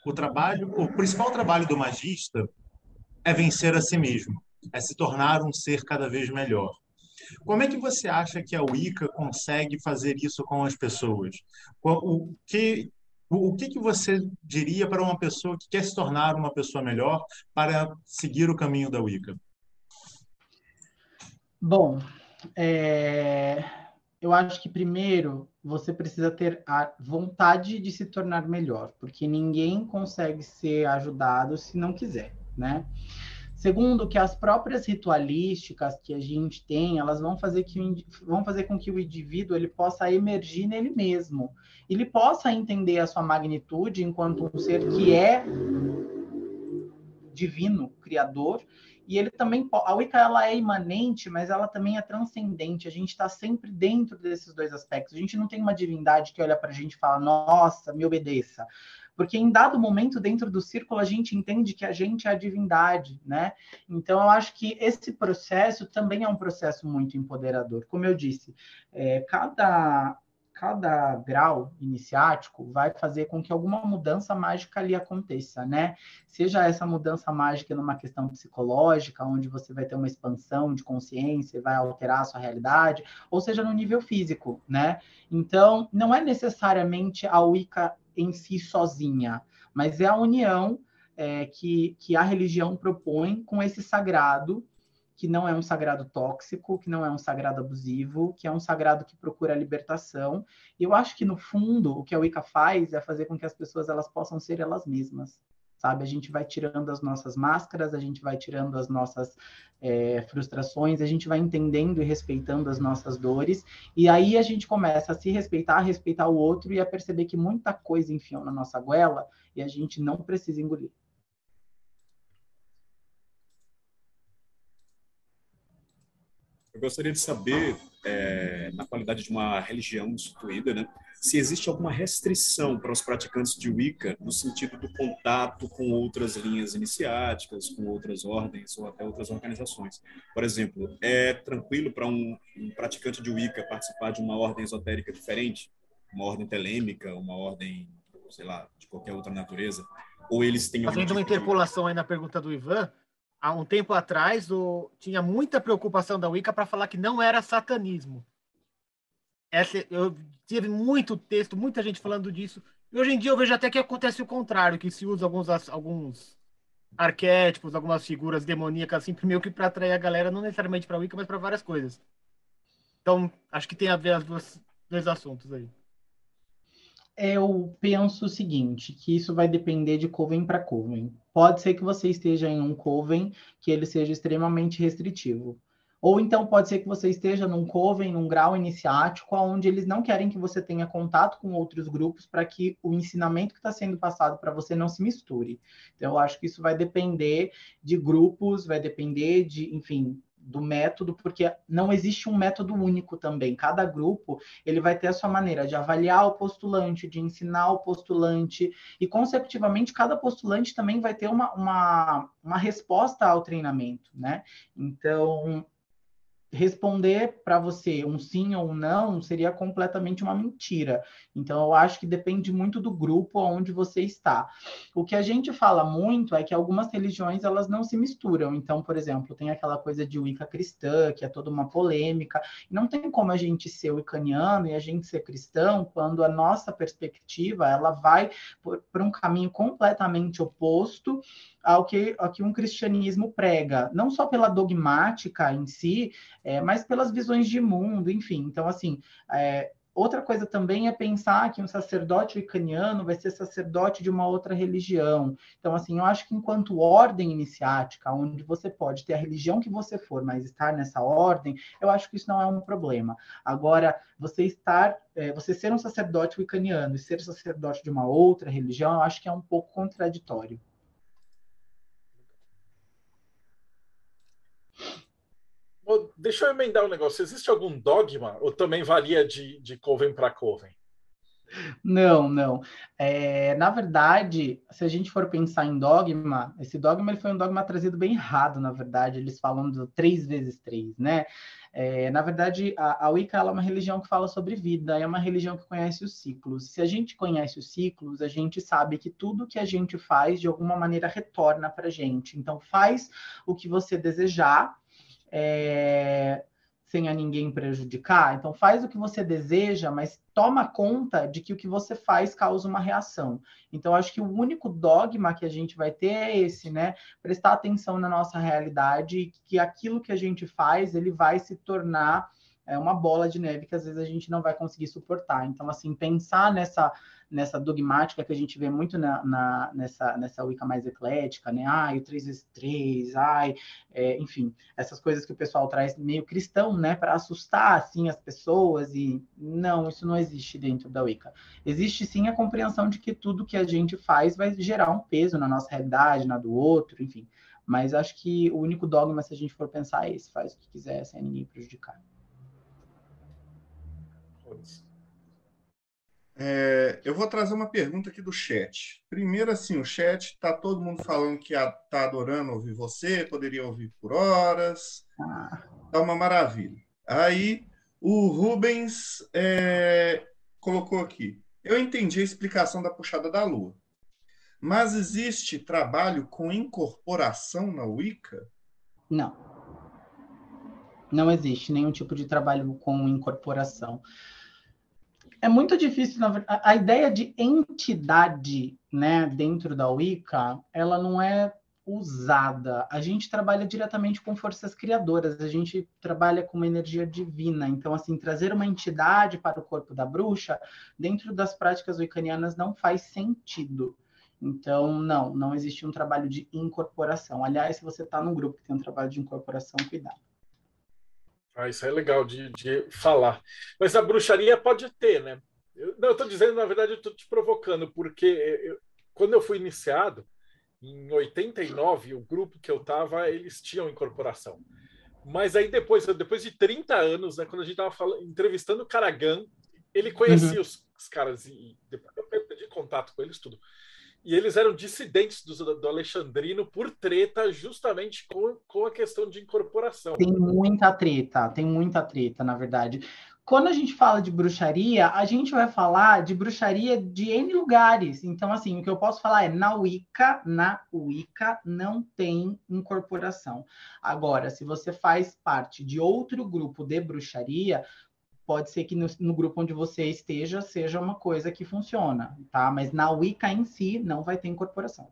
S5: o trabalho, o principal trabalho do magista é vencer a si mesmo, é se tornar um ser cada vez melhor. Como é que você acha que a Wicca consegue fazer isso com as pessoas? O que o que, que você diria para uma pessoa que quer se tornar uma pessoa melhor para seguir o caminho da Wicca?
S9: Bom, é... eu acho que primeiro você precisa ter a vontade de se tornar melhor, porque ninguém consegue ser ajudado se não quiser, né? Segundo, que as próprias ritualísticas que a gente tem, elas vão fazer, que, vão fazer com que o indivíduo ele possa emergir nele mesmo. Ele possa entender a sua magnitude enquanto um ser que é divino, criador, e ele também a Wicca ela é imanente, mas ela também é transcendente. A gente está sempre dentro desses dois aspectos. A gente não tem uma divindade que olha para a gente e fala: "Nossa, me obedeça". Porque em dado momento dentro do círculo a gente entende que a gente é a divindade, né? Então eu acho que esse processo também é um processo muito empoderador. Como eu disse, é, cada cada grau iniciático vai fazer com que alguma mudança mágica ali aconteça, né? Seja essa mudança mágica numa questão psicológica, onde você vai ter uma expansão de consciência vai alterar a sua realidade, ou seja no nível físico, né? Então, não é necessariamente a Wicca em si sozinha, mas é a união é, que, que a religião propõe com esse sagrado que não é um sagrado tóxico, que não é um sagrado abusivo, que é um sagrado que procura a libertação. E eu acho que no fundo o que a Wicca faz é fazer com que as pessoas elas possam ser elas mesmas, sabe? A gente vai tirando as nossas máscaras, a gente vai tirando as nossas é, frustrações, a gente vai entendendo e respeitando as nossas dores, e aí a gente começa a se respeitar, a respeitar o outro e a perceber que muita coisa enfiou na nossa goela e a gente não precisa engolir.
S7: Gostaria de saber, é, na qualidade de uma religião instituída, né, se existe alguma restrição para os praticantes de Wicca no sentido do contato com outras linhas iniciáticas, com outras ordens ou até outras organizações. Por exemplo, é tranquilo para um, um praticante de Wicca participar de uma ordem esotérica diferente, uma ordem telêmica, uma ordem, sei lá, de qualquer outra natureza? Ou eles têm
S8: Fazendo uma interpolação aí na pergunta do Ivan, há um tempo atrás, o, tinha muita preocupação da Wicca para falar que não era satanismo. Essa, eu tive muito texto, muita gente falando disso. E hoje em dia eu vejo até que acontece o contrário, que se usa alguns, alguns arquétipos, algumas figuras demoníacas, assim, meio que para atrair a galera, não necessariamente para Wicca, mas para várias coisas. Então, acho que tem a ver os dois assuntos aí.
S9: Eu penso o seguinte, que isso vai depender de coven para coven. Pode ser que você esteja em um coven que ele seja extremamente restritivo. Ou então pode ser que você esteja num coven, num grau iniciático, onde eles não querem que você tenha contato com outros grupos para que o ensinamento que está sendo passado para você não se misture. Então, eu acho que isso vai depender de grupos, vai depender de, enfim, do método, porque não existe um método único também. Cada grupo ele vai ter a sua maneira de avaliar o postulante, de ensinar o postulante, e consecutivamente cada postulante também vai ter uma, uma, uma resposta ao treinamento, né? Então, responder para você um sim ou um não seria completamente uma mentira. Então, eu acho que depende muito do grupo onde você está. O que a gente fala muito é que algumas religiões elas não se misturam. Então, por exemplo, tem aquela coisa de Wicca cristã, que é toda uma polêmica. Não tem como a gente ser wiccaniano e a gente ser cristão quando a nossa perspectiva ela vai por, por um caminho completamente oposto ao que, ao que um cristianismo prega, não só pela dogmática em si, é, mas pelas visões de mundo, enfim. Então, assim, é, Outra coisa também é pensar que um sacerdote wicaniano vai ser sacerdote de uma outra religião. Então, assim, eu acho que enquanto ordem iniciática, onde você pode ter a religião que você for, mas estar nessa ordem, eu acho que isso não é um problema. Agora, você estar, é, você ser um sacerdote wicaniano e ser sacerdote de uma outra religião, eu acho que é um pouco contraditório.
S2: Deixa eu emendar um negócio. Existe algum dogma ou também varia de, de coven para coven?
S9: Não, não. É, na verdade, se a gente for pensar em dogma, esse dogma ele foi um dogma trazido bem errado, na verdade. Eles falam do três vezes três, né? É, na verdade, a, a Wicca é uma religião que fala sobre vida, é uma religião que conhece os ciclos. Se a gente conhece os ciclos, a gente sabe que tudo que a gente faz, de alguma maneira, retorna para a gente. Então, faz o que você desejar. É, sem a ninguém prejudicar. Então faz o que você deseja, mas toma conta de que o que você faz causa uma reação. Então acho que o único dogma que a gente vai ter é esse, né? Prestar atenção na nossa realidade, que aquilo que a gente faz, ele vai se tornar é, uma bola de neve que às vezes a gente não vai conseguir suportar. Então assim, pensar nessa nessa dogmática que a gente vê muito na, na, nessa, nessa Wicca mais eclética, né? Ai, o 3x3, ai, é, enfim, essas coisas que o pessoal traz meio cristão, né? Para assustar, assim, as pessoas e não, isso não existe dentro da Wicca. Existe, sim, a compreensão de que tudo que a gente faz vai gerar um peso na nossa realidade, na do outro, enfim. Mas acho que o único dogma, se a gente for pensar, é esse, faz o que quiser, sem ninguém prejudicar.
S3: É, eu vou trazer uma pergunta aqui do chat. Primeiro, assim, o chat está todo mundo falando que está adorando ouvir você, poderia ouvir por horas. Ah. Tá uma maravilha. Aí o Rubens é, colocou aqui. Eu entendi a explicação da puxada da lua. Mas existe trabalho com incorporação na Wicca?
S9: Não. Não existe nenhum tipo de trabalho com incorporação é muito difícil, na verdade, a ideia de entidade, né, dentro da Wicca, ela não é usada. A gente trabalha diretamente com forças criadoras, a gente trabalha com uma energia divina. Então, assim, trazer uma entidade para o corpo da bruxa, dentro das práticas wiccanianas, não faz sentido. Então, não, não existe um trabalho de incorporação. Aliás, se você está num grupo que tem um trabalho de incorporação, cuidado.
S2: Ah, isso é legal de, de falar. Mas a bruxaria pode ter, né? Eu, não, eu estou dizendo, na verdade, eu estou te provocando, porque eu, quando eu fui iniciado, em 89, o grupo que eu estava, eles tinham incorporação. Mas aí depois, depois de 30 anos, né, quando a gente estava entrevistando o Caragan, ele conhecia uhum. os, os, caras e depois eu perdi contato com eles tudo. E eles eram dissidentes do, do Alexandrino por treta, justamente com, com a questão de incorporação.
S9: Tem muita treta, tem muita treta, na verdade. Quando a gente fala de bruxaria, a gente vai falar de bruxaria de N lugares. Então, assim, o que eu posso falar é na Wicca, na Wicca não tem incorporação. Agora, se você faz parte de outro grupo de bruxaria, pode ser que no, no, grupo onde você esteja seja uma coisa que funciona, tá? Mas na Wicca em si não vai ter incorporação.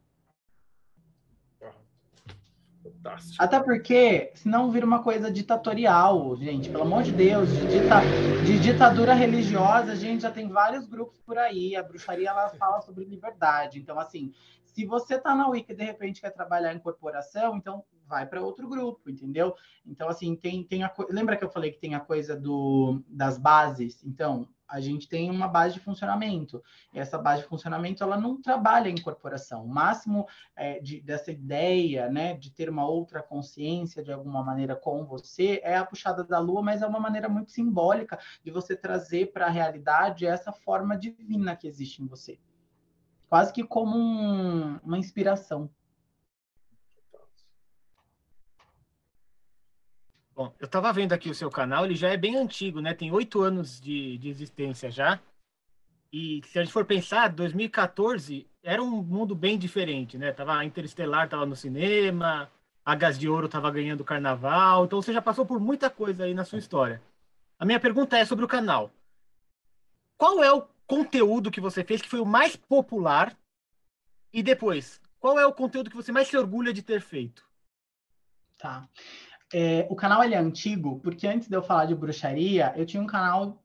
S9: Fantástico. Até porque, senão vira uma coisa ditatorial, gente. Pelo amor de Deus, de, dita, de ditadura religiosa, a gente já tem vários grupos por aí. A bruxaria ela fala sobre liberdade. Então, assim, se você está na Wicca e de repente quer trabalhar em corporação, então vai para outro grupo, entendeu? Então, assim, tem, tem a lembra que eu falei que tem a coisa do, das bases? Então, a gente tem uma base de funcionamento. E essa base de funcionamento, ela não trabalha em corporação. O máximo é, de, dessa ideia, né, de ter uma outra consciência de alguma maneira com você, é a puxada da lua, mas é uma maneira muito simbólica de você trazer para a realidade essa forma divina que existe em você quase que como um, uma inspiração.
S8: Bom, eu estava vendo aqui o seu canal, ele já é bem antigo, né? Tem oito anos de, de existência já. E se a gente for pensar, 2014 era um mundo bem diferente, né? Tava Interestelar, tava no cinema, a Gás de Ouro tava ganhando carnaval, então você já passou por muita coisa aí na sua história. A minha pergunta é sobre o canal. Qual é o conteúdo que você fez que foi o mais popular? E depois, qual é o conteúdo que você mais se orgulha de ter feito?
S9: Tá. É, o canal ele é antigo porque antes de eu falar de bruxaria, eu tinha um canal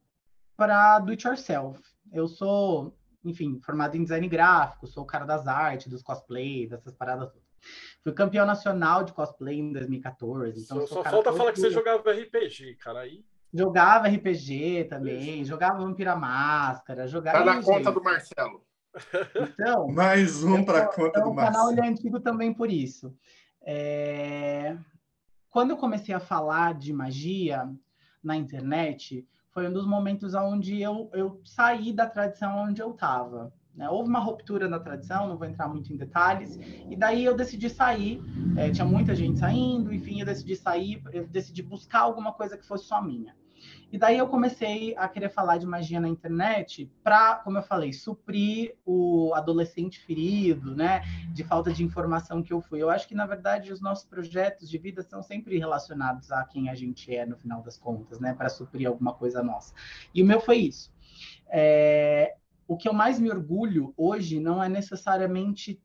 S9: para do it yourself. Eu sou, enfim, formado em design gráfico, sou o cara das artes, dos cosplay, dessas paradas todas. Fui campeão nacional de cosplay em 2014. Então
S2: só, só falta falar que você jogava RPG, cara. Aí
S9: Jogava RPG também, Isso. jogava Vampira Máscara, jogava.
S6: Tá na conta do Marcelo.
S3: Então, mais um para a conta do Marcelo.
S9: O canal é antigo também por isso. É... Quando eu comecei a falar de magia na internet, foi um dos momentos onde eu, eu saí da tradição onde eu estava. Né? Houve uma ruptura na tradição, não vou entrar muito em detalhes, e daí eu decidi sair. É, tinha muita gente saindo, enfim, eu decidi sair, eu decidi buscar alguma coisa que fosse só minha. E daí eu comecei a querer falar de magia na internet para, como eu falei, suprir o adolescente ferido, né? De falta de informação que eu fui. Eu acho que, na verdade, os nossos projetos de vida são sempre relacionados a quem a gente é, no final das contas, né? Para suprir alguma coisa nossa. E o meu foi isso. É... O que eu mais me orgulho hoje não é necessariamente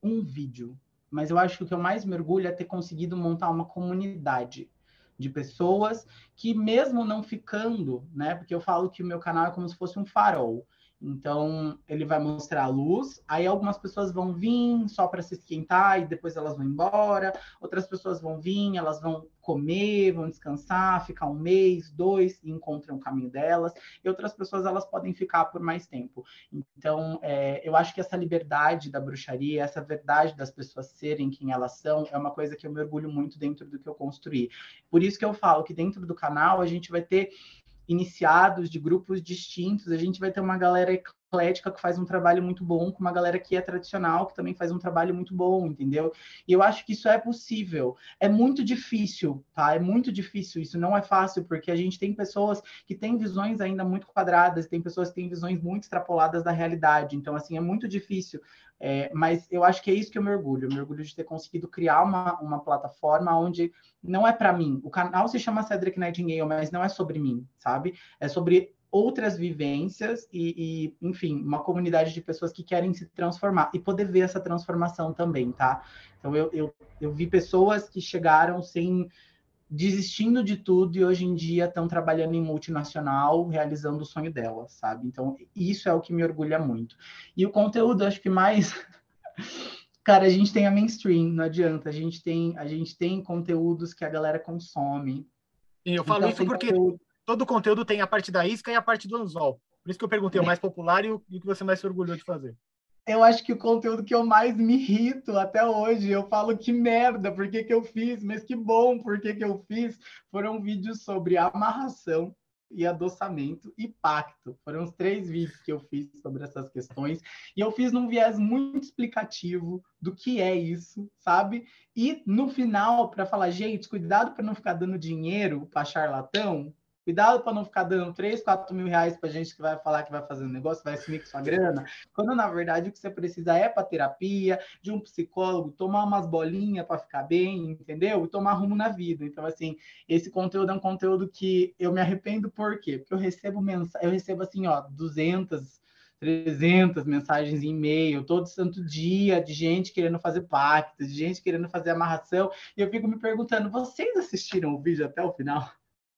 S9: um vídeo, mas eu acho que o que eu mais me orgulho é ter conseguido montar uma comunidade de pessoas que mesmo não ficando, né? Porque eu falo que o meu canal é como se fosse um farol. Então, ele vai mostrar a luz, aí algumas pessoas vão vir só para se esquentar e depois elas vão embora, outras pessoas vão vir, elas vão comer, vão descansar, ficar um mês, dois e encontram o caminho delas, e outras pessoas elas podem ficar por mais tempo. Então, é, eu acho que essa liberdade da bruxaria, essa verdade das pessoas serem quem elas são, é uma coisa que eu me orgulho muito dentro do que eu construí. Por isso que eu falo que dentro do canal a gente vai ter iniciados de grupos distintos, a gente vai ter uma galera eclética que faz um trabalho muito bom, com uma galera que é tradicional, que também faz um trabalho muito bom, entendeu? E eu acho que isso é possível. É muito difícil, tá? É muito difícil. Isso não é fácil, porque a gente tem pessoas que têm visões ainda muito quadradas, tem pessoas que têm visões muito extrapoladas da realidade. Então, assim, é muito difícil. É, mas eu acho que é isso que eu me orgulho. Eu me orgulho de ter conseguido criar uma, uma plataforma onde não é para mim. O canal se chama Cedric Nightingale, mas não é sobre mim, sabe? É sobre outras vivências e, e, enfim, uma comunidade de pessoas que querem se transformar e poder ver essa transformação também, tá? Então, eu, eu, eu vi pessoas que chegaram sem desistindo de tudo e hoje em dia estão trabalhando em multinacional, realizando o sonho delas, sabe? Então, isso é o que me orgulha muito. E o conteúdo, acho que mais Cara, a gente tem a mainstream, não adianta. A gente tem, a gente tem conteúdos que a galera consome.
S8: E eu falo então, isso porque conteúdo... todo conteúdo tem a parte da isca e a parte do anzol. Por isso que eu perguntei é. o mais popular e o, e o que você mais se orgulhou de fazer
S9: eu acho que o conteúdo que eu mais me irrito até hoje, eu falo que merda, por que, que eu fiz, mas que bom, por que, que eu fiz, foram vídeos sobre amarração e adoçamento e pacto. Foram os três vídeos que eu fiz sobre essas questões. E eu fiz num viés muito explicativo do que é isso, sabe? E no final, para falar, gente, cuidado para não ficar dando dinheiro para charlatão, Cuidado para não ficar dando 3, 4 mil reais para gente que vai falar que vai fazer um negócio, vai assumir com sua grana, quando na verdade o que você precisa é para terapia, de um psicólogo, tomar umas bolinhas para ficar bem, entendeu? E tomar rumo na vida. Então, assim, esse conteúdo é um conteúdo que eu me arrependo por quê? Porque eu recebo mensagem, eu recebo assim, ó, 200 300 mensagens em e-mail todo santo dia de gente querendo fazer pacto, de gente querendo fazer amarração, e eu fico me perguntando, vocês assistiram o vídeo até o final?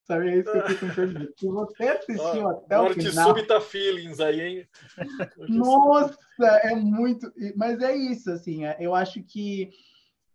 S9: Sabe, é isso que eu fico me Se você assistiu até o final...
S2: Subita feelings aí, hein?
S9: Nossa, é muito... Mas é isso, assim, é, eu acho que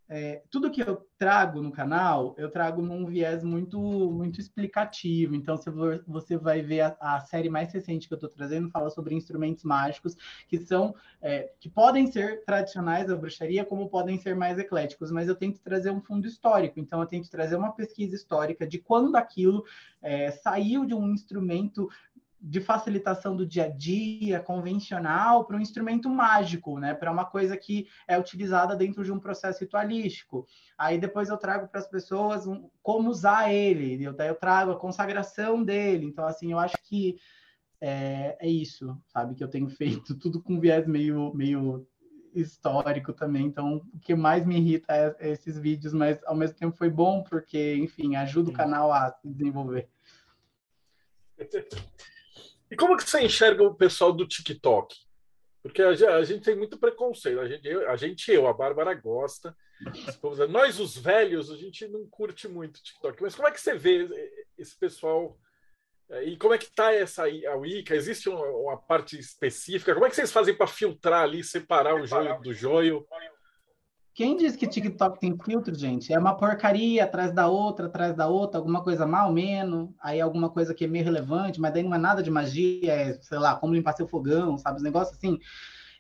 S9: é, tudo que eu trago no canal, eu trago num viés muito muito explicativo. Então, você vai ver a, a série mais recente que eu estou trazendo, fala sobre instrumentos mágicos que são é, que podem ser tradicionais da bruxaria, como podem ser mais ecléticos. Mas eu tento trazer um fundo histórico. Então, eu tento trazer uma pesquisa histórica de quando aquilo é, saiu de um instrumento de facilitação do dia a dia convencional para um instrumento mágico, né? Para uma coisa que é utilizada dentro de um processo ritualístico. Aí depois eu trago para as pessoas um, como usar ele, eu, daí eu trago a consagração dele. Então, assim, eu acho que é, é isso, sabe? Que eu tenho feito tudo com viés meio, meio histórico também. Então, o que mais me irrita é, é esses vídeos, mas ao mesmo tempo foi bom porque, enfim, ajuda o canal a se desenvolver.
S2: E como que você enxerga o pessoal do TikTok? Porque a, a gente tem muito preconceito. A gente, eu, a gente, eu, a Bárbara gosta. Nós, os velhos, a gente não curte muito TikTok. Mas como é que você vê esse pessoal? É, e como é que está essa a Wicca? Existe uma, uma, parte específica? Como é que vocês fazem para filtrar ali, separar o joio do joio?
S9: Quem diz que TikTok tem filtro, gente? É uma porcaria atrás da outra, atrás da outra, alguma coisa mal menos, aí alguma coisa que é meio relevante, mas daí não é nada de magia, é, sei lá, como limpar seu fogão, sabe? Os negócios assim.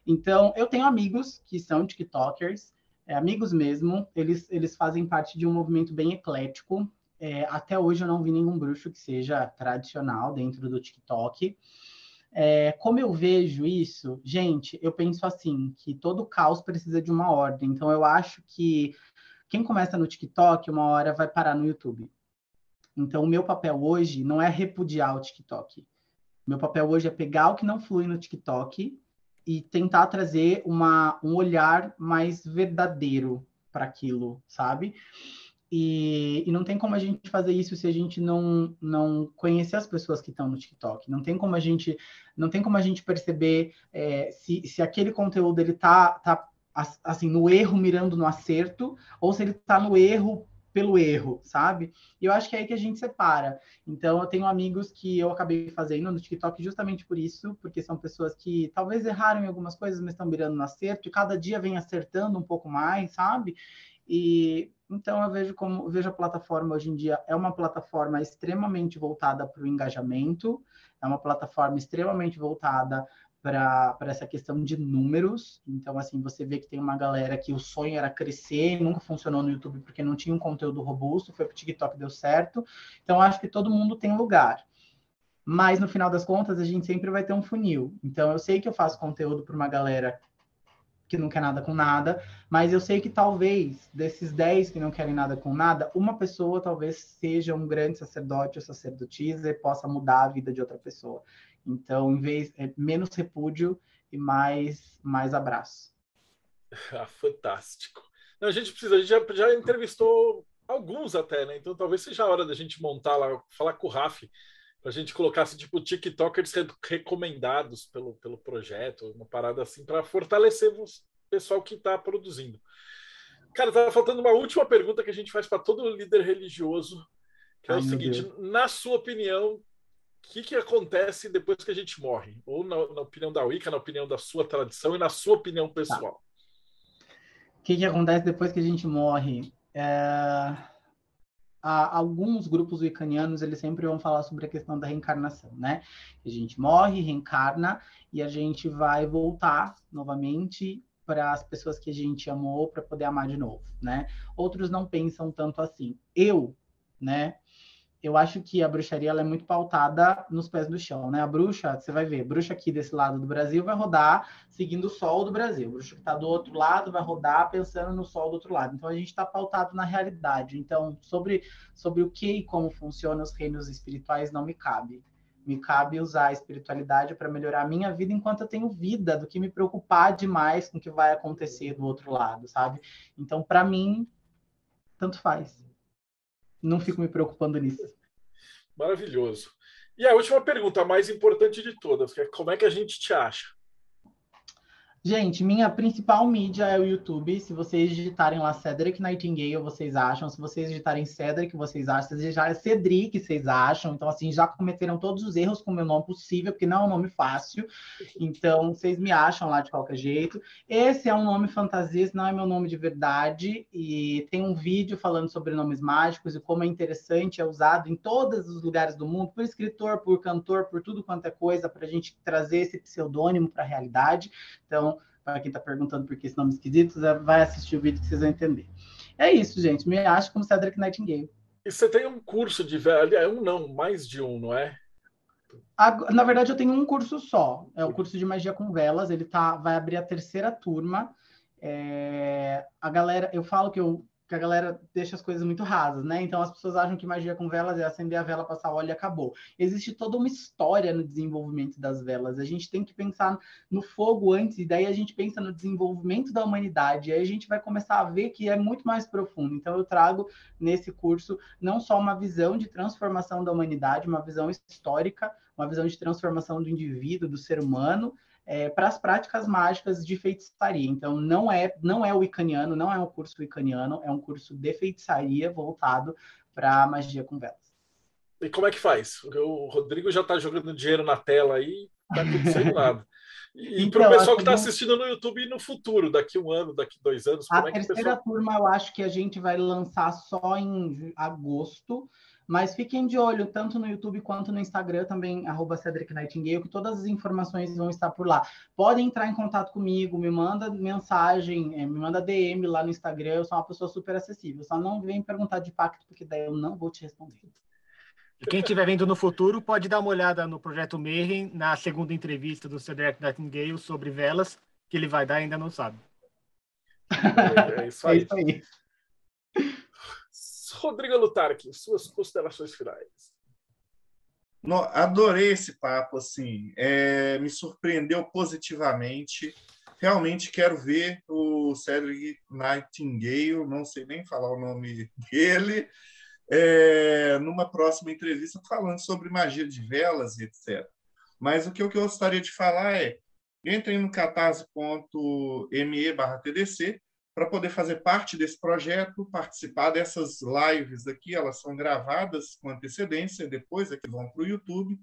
S9: Então, eu tenho amigos que são TikTokers, é, amigos mesmo, eles, eles fazem parte de um movimento bem eclético. é, até hoje eu não vi nenhum bruxo que seja tradicional dentro do TikTok. É, como eu vejo isso, gente, eu penso assim, que todo caos precisa de uma ordem. Então, eu acho que quem começa no TikTok, uma hora vai parar no YouTube. Então, o meu papel hoje não é repudiar o TikTok. Meu papel hoje é pegar o que não flui no TikTok e tentar trazer uma, um olhar mais verdadeiro para aquilo, sabe? E, e, não tem como a gente fazer isso se a gente não, não conhecer as pessoas que estão no TikTok. Não tem como a gente não tem como a gente perceber é, se, se aquele conteúdo ele tá, tá assim no erro mirando no acerto ou se ele tá no erro pelo erro, sabe? E eu acho que é aí que a gente separa. Então, eu tenho amigos que eu acabei fazendo no TikTok justamente por isso, porque são pessoas que talvez erraram em algumas coisas, mas estão mirando no acerto, e cada dia vem acertando um pouco mais, sabe? E então eu vejo como vejo a plataforma hoje em dia é uma plataforma extremamente voltada para o engajamento, é uma plataforma extremamente voltada para essa questão de números. Então, assim, você vê que tem uma galera que o sonho era crescer, nunca funcionou no YouTube porque não tinha um conteúdo robusto, foi para o TikTok deu certo. Então, acho que todo mundo tem lugar. Mas, no final das contas, a gente sempre vai ter um funil. Então, eu sei que eu faço conteúdo para uma galera que não quer nada com nada, mas eu sei que talvez desses 10 que não querem nada com nada, uma pessoa talvez seja um grande sacerdote ou sacerdotisa e possa mudar a vida de outra pessoa. Então, em vez é menos repúdio e mais mais abraço.
S2: Ah, fantástico. Não, a gente precisa, a gente já, já entrevistou alguns até, né? Então talvez seja a hora da gente montar lá, falar com o Raf, a gente colocar assim, tipo TikTokers recomendados pelo, pelo projeto, uma parada assim para fortalecer o pessoal que está produzindo. Cara, tava faltando uma última pergunta que a gente faz para todo líder religioso, que é Ai, o seguinte: na sua opinião, o que, que acontece depois que a gente morre? Ou na, na, opinião da Wicca, na opinião da sua tradição e na sua opinião tá. pessoal?
S9: Tá. O que, que acontece depois que a gente morre? É... Alguns grupos wiccanianos eles sempre vão falar sobre a questão da reencarnação, né? A gente morre, reencarna e a gente vai voltar novamente para as pessoas que a gente amou para poder amar de novo, né? Outros não pensam tanto assim. Eu, né? Eu acho que a bruxaria é muito pautada nos pés do chão, né? A bruxa, você vai ver, bruxa aqui desse lado do Brasil vai rodar seguindo o sol do Brasil. A bruxa que está do outro lado vai rodar pensando no sol do outro lado. Então a gente está pautado na realidade. Então sobre sobre o que e como funcionam os reinos espirituais não me cabe. Me cabe usar a espiritualidade para melhorar a minha vida enquanto eu tenho vida, do que me preocupar demais com o que vai acontecer do outro lado, sabe? Então para mim tanto faz não fico me preocupando nisso.
S2: Maravilhoso. E a última pergunta, a mais importante de todas, que é como é que a gente te acha?
S9: Gente, minha principal mídia é o YouTube. Se vocês digitarem lá Cedric Nightingale, vocês acham. Se vocês digitarem Cedric, vocês acham. Se digitarem Cedric, vocês acham. Então, assim, já cometeram todos os erros com o meu nome possível, porque não é um nome fácil. Então, vocês me acham lá de qualquer jeito. Esse é um nome fantasia, não é meu nome de verdade. E tem um vídeo falando sobre nomes mágicos e como é interessante, é usado em todos os lugares do mundo, por escritor, por cantor, por tudo quanto é coisa, para a gente trazer esse pseudônimo para a realidade. Então, para quem está perguntando por que esse nome esquisito, vai assistir o vídeo que vocês vão entender. É isso, gente. Me acho como Cedric Nightingale.
S2: E você tem um curso de é um não, mais de um, não é?
S9: Na verdade, eu tenho um curso só. É o curso de magia com velas. Ele tá, vai abrir a terceira turma. É, a galera, eu falo que eu que a galera deixa as coisas muito rasas, né? Então as pessoas acham que magia com velas é acender a vela, passar óleo e acabou. Existe toda uma história no desenvolvimento das velas. A gente tem que pensar no fogo antes, e daí a gente pensa no desenvolvimento da humanidade. E aí a gente vai começar a ver que é muito mais profundo. Então eu trago nesse curso não só uma visão de transformação da humanidade, uma visão histórica, uma visão de transformação do indivíduo, do ser humano, é, para as práticas mágicas de feitiçaria. Então, não é, não é o icaniano, não é um curso icaniano, é um curso de feitiçaria voltado para magia com velas.
S2: E como é que faz? O Rodrigo já está jogando dinheiro na tela aí, está acontecendo nada. E então, para o pessoal que está assistindo no YouTube no futuro, daqui um ano, daqui dois anos,
S9: a é terceira pessoal... turma eu acho que a gente vai lançar só em agosto, Mas fiquem de olho, tanto no YouTube quanto no Instagram, também, arroba Cedric Nightingale, que todas as informações vão estar por lá. Podem entrar em contato comigo, me manda mensagem, é, me manda DM lá no Instagram, eu sou uma pessoa super acessível. Só não vem perguntar de pacto, porque daí eu não vou te responder.
S8: E quem estiver vendo no futuro pode dar uma olhada no Projeto Mayhem, na segunda entrevista do Cedric Nightingale sobre velas, que ele vai dar ainda não sabe.
S2: É isso aí. É isso aí. Rodrigo Lutarque, suas considerações finais.
S3: No, adorei esse papo, assim, é, me surpreendeu positivamente. Realmente quero ver o Cedric Nightingale, não sei nem falar o nome dele, é, numa próxima entrevista falando sobre magia de velas e etc. Mas o que eu gostaria de falar é, entrem no catarse.me barra TDC para poder fazer parte desse projeto, participar dessas lives aqui, elas são gravadas com antecedência, depois que vão para o YouTube.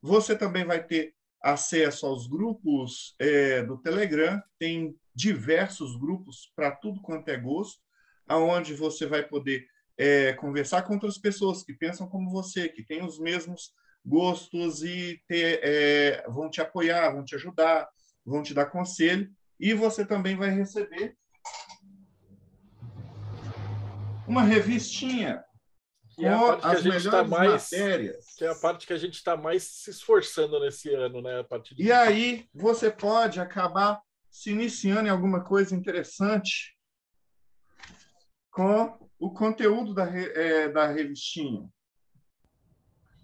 S3: Você também vai ter acesso aos grupos é, do Telegram, tem diversos grupos para tudo quanto é gosto, aonde você vai poder é, conversar com outras pessoas que pensam como você, que têm os mesmos gostos e ter, é, vão te apoiar, vão te ajudar, vão te dar conselho. E você também vai receber uma revistinha
S2: que é a parte que a gente tá mais, matérias. Que é a parte que a gente está mais se esforçando nesse ano, né? A partir
S3: de... E aí você pode acabar se iniciando em alguma coisa interessante com o conteúdo da, é, da revistinha.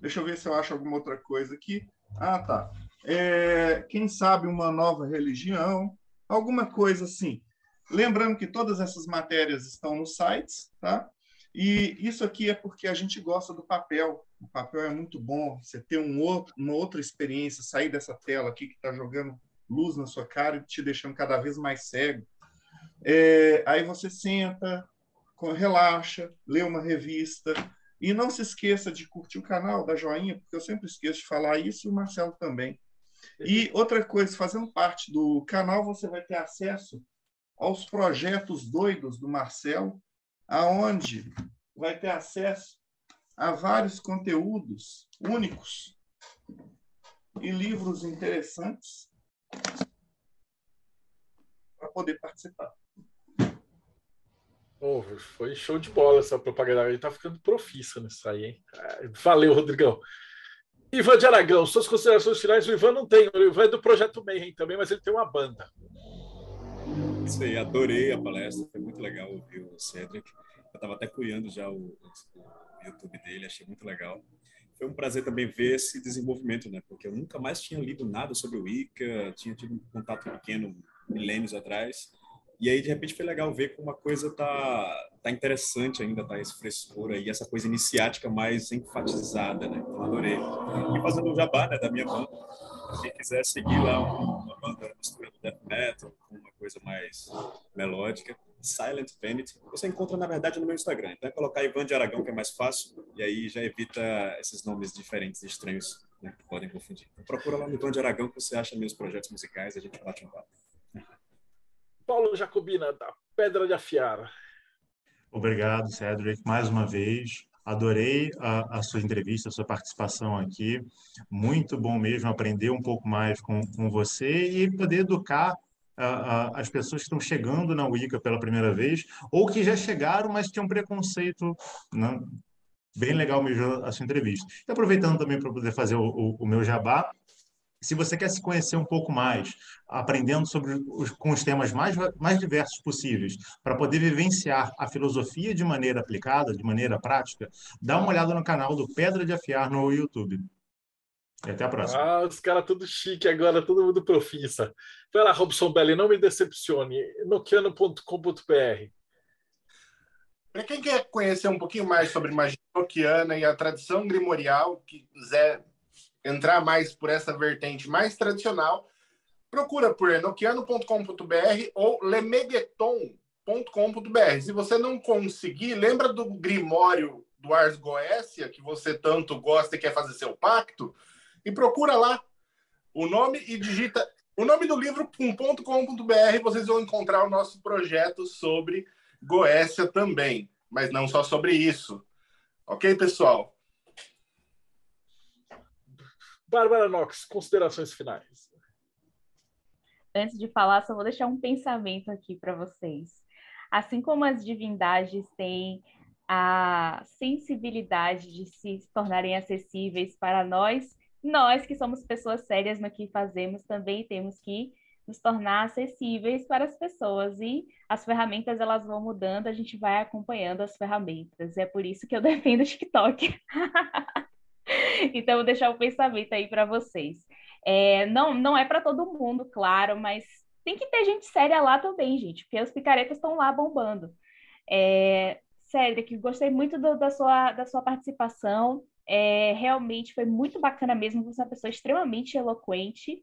S3: Deixa eu ver se eu acho alguma outra coisa aqui. Ah, tá. É, quem sabe uma nova religião, alguma coisa assim. Lembrando que todas essas matérias estão nos sites, tá? E isso aqui é porque a gente gosta do papel. O papel é muito bom. Você ter um outro, uma outra experiência, sair dessa tela aqui que está jogando luz na sua cara e te deixando cada vez mais cego. É, aí você senta, relaxa, lê uma revista. E não se esqueça de curtir o canal, da joinha, porque eu sempre esqueço de falar isso e o Marcelo também. E outra coisa, fazendo parte do canal, você vai ter acesso aos projetos doidos do Marcelo, aonde vai ter acesso a vários conteúdos únicos e livros interessantes para poder participar.
S2: Oh, foi show de bola essa propaganda. Ele tá ficando profissa nisso aí, hein? Valeu, Rodrigão. Ivan de Aragão, suas considerações finais. O Ivan não tem, o Ivan é do Projeto Mayhem também, mas ele tem uma banda.
S7: Isso aí, adorei a palestra, foi muito legal ouvir o Cedric. Eu estava até cuidando já o, o, YouTube dele, achei muito legal. Foi um prazer também ver esse desenvolvimento, né? Porque eu nunca mais tinha lido nada sobre o Wicca, tinha tido um contato pequeno milênios atrás. E aí, de repente, foi legal ver como a coisa tá, tá interessante ainda, tá esse frescor aí, essa coisa iniciática mais enfatizada, né? Então, adorei. E fazendo o jabá, né, da minha banda. Quem quiser seguir lá uma banda mistura do death metal, com uma coisa mais melódica, Silent Vanity, você encontra, na verdade, no meu Instagram. Então é colocar Ivan de Aragão, que é mais fácil, e aí já evita esses nomes diferentes e estranhos né, que podem confundir. Então, procura lá no Ivan de Aragão que você acha meus projetos musicais e a gente bate um papo.
S2: Paulo Jacobina, da Pedra de Afiar.
S5: Obrigado, Cedric, mais uma vez. Adorei a, a, sua entrevista, a sua participação aqui. Muito bom mesmo aprender um pouco mais com, com você e poder educar as pessoas que estão chegando na Wicca pela primeira vez ou que já chegaram, mas tinham preconceito. Né? Bem legal mesmo a sua entrevista. E aproveitando também para poder fazer o, o, o meu jabá, se você quer se conhecer um pouco mais, aprendendo sobre os, com os temas mais, mais diversos possíveis, para poder vivenciar a filosofia de maneira aplicada, de maneira prática, dá uma olhada no canal do Pedra de Afiar no YouTube. E até a próxima.
S2: Ah, os caras tudo chique agora, todo mundo profissa. Vai lá, Robson Belli, não me decepcione. nokiano.com.br
S6: Para quem quer conhecer um pouquinho mais sobre magia nokiana e a tradição grimorial, quiser entrar mais por essa vertente mais tradicional, procura por enoquiano.com.br ou lemegueton.com.br. Se você não conseguir, lembra do Grimório do Ars Goécia, que você tanto gosta e quer fazer seu pacto, e procura lá o nome e digita o nome do livro .com.br, vocês vão encontrar o nosso projeto sobre Goécia também, mas não só sobre isso. Ok, pessoal?
S2: Bárbara Knox, considerações finais.
S4: Antes de falar, só vou deixar um pensamento aqui para vocês. Assim como as divindades têm a sensibilidade de se tornarem acessíveis para nós, nós que somos pessoas sérias no que fazemos também temos que nos tornar acessíveis para as pessoas e as ferramentas elas vão mudando, a gente vai acompanhando as ferramentas. É por isso que eu defendo o TikTok. então vou deixar o pensamento aí para vocês. É, não, não é para todo mundo, claro, mas tem que ter gente séria lá também, gente, porque os picaretas estão lá bombando. É, Cedric, gostei muito do, da, sua, da sua participação. É, realmente foi muito bacana mesmo, você é uma pessoa extremamente eloquente.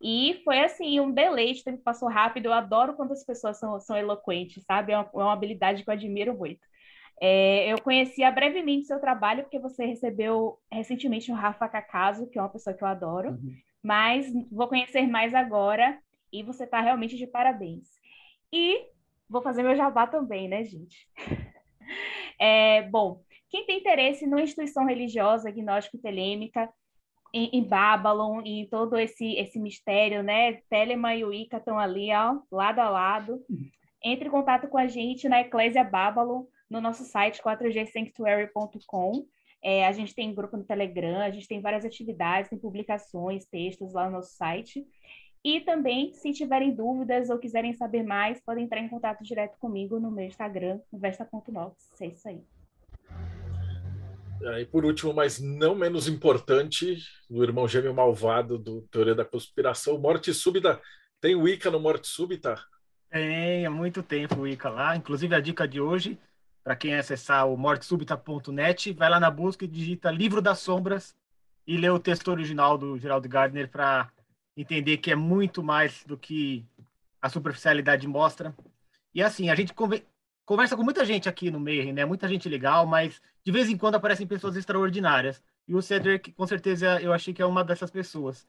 S4: E foi assim, um deleite, o tempo passou rápido. Eu adoro quando as pessoas são, são eloquentes, sabe? É uma, é uma habilidade que eu admiro muito. É, eu conhecia brevemente seu trabalho, porque você recebeu recentemente o Rafa Cacaso, que é uma pessoa que eu adoro, uhum. mas vou conhecer mais agora e você está realmente de parabéns. E vou fazer meu jabá também, né, gente? É, bom, quem tem interesse numa instituição religiosa gnóstico-telêmica, em, em Babylon, em todo esse, esse mistério, né? Telema e Wicca estão ali, ó, lado a lado. Entre em contato com a gente na Eclésia Babylon, no nosso site 4gsanctuary.com. É, a gente tem grupo no Telegram, a gente tem várias atividades, tem publicações, textos lá no nosso site. E também, se tiverem dúvidas ou quiserem saber mais, podem entrar em contato direto comigo no meu Instagram, vesta.nox. É isso aí.
S2: E por último, mas não menos importante, o irmão gêmeo malvado do Teoria da Conspiração, Morte Súbita. Tem o Ica no Morte Súbita?
S8: Tem, há muito tempo o Ica lá. Inclusive, a dica de hoje, para quem acessar o mortesúbita.net, vai lá na busca e digita Livro das Sombras e lê o texto original do Geraldo Gardner para entender que é muito mais do que a superficialidade mostra. E assim, a gente conversa com muita gente aqui no meio, né? Muita gente legal, mas de vez em quando aparecem pessoas extraordinárias. E o Cedric, com certeza, eu achei que é uma dessas pessoas.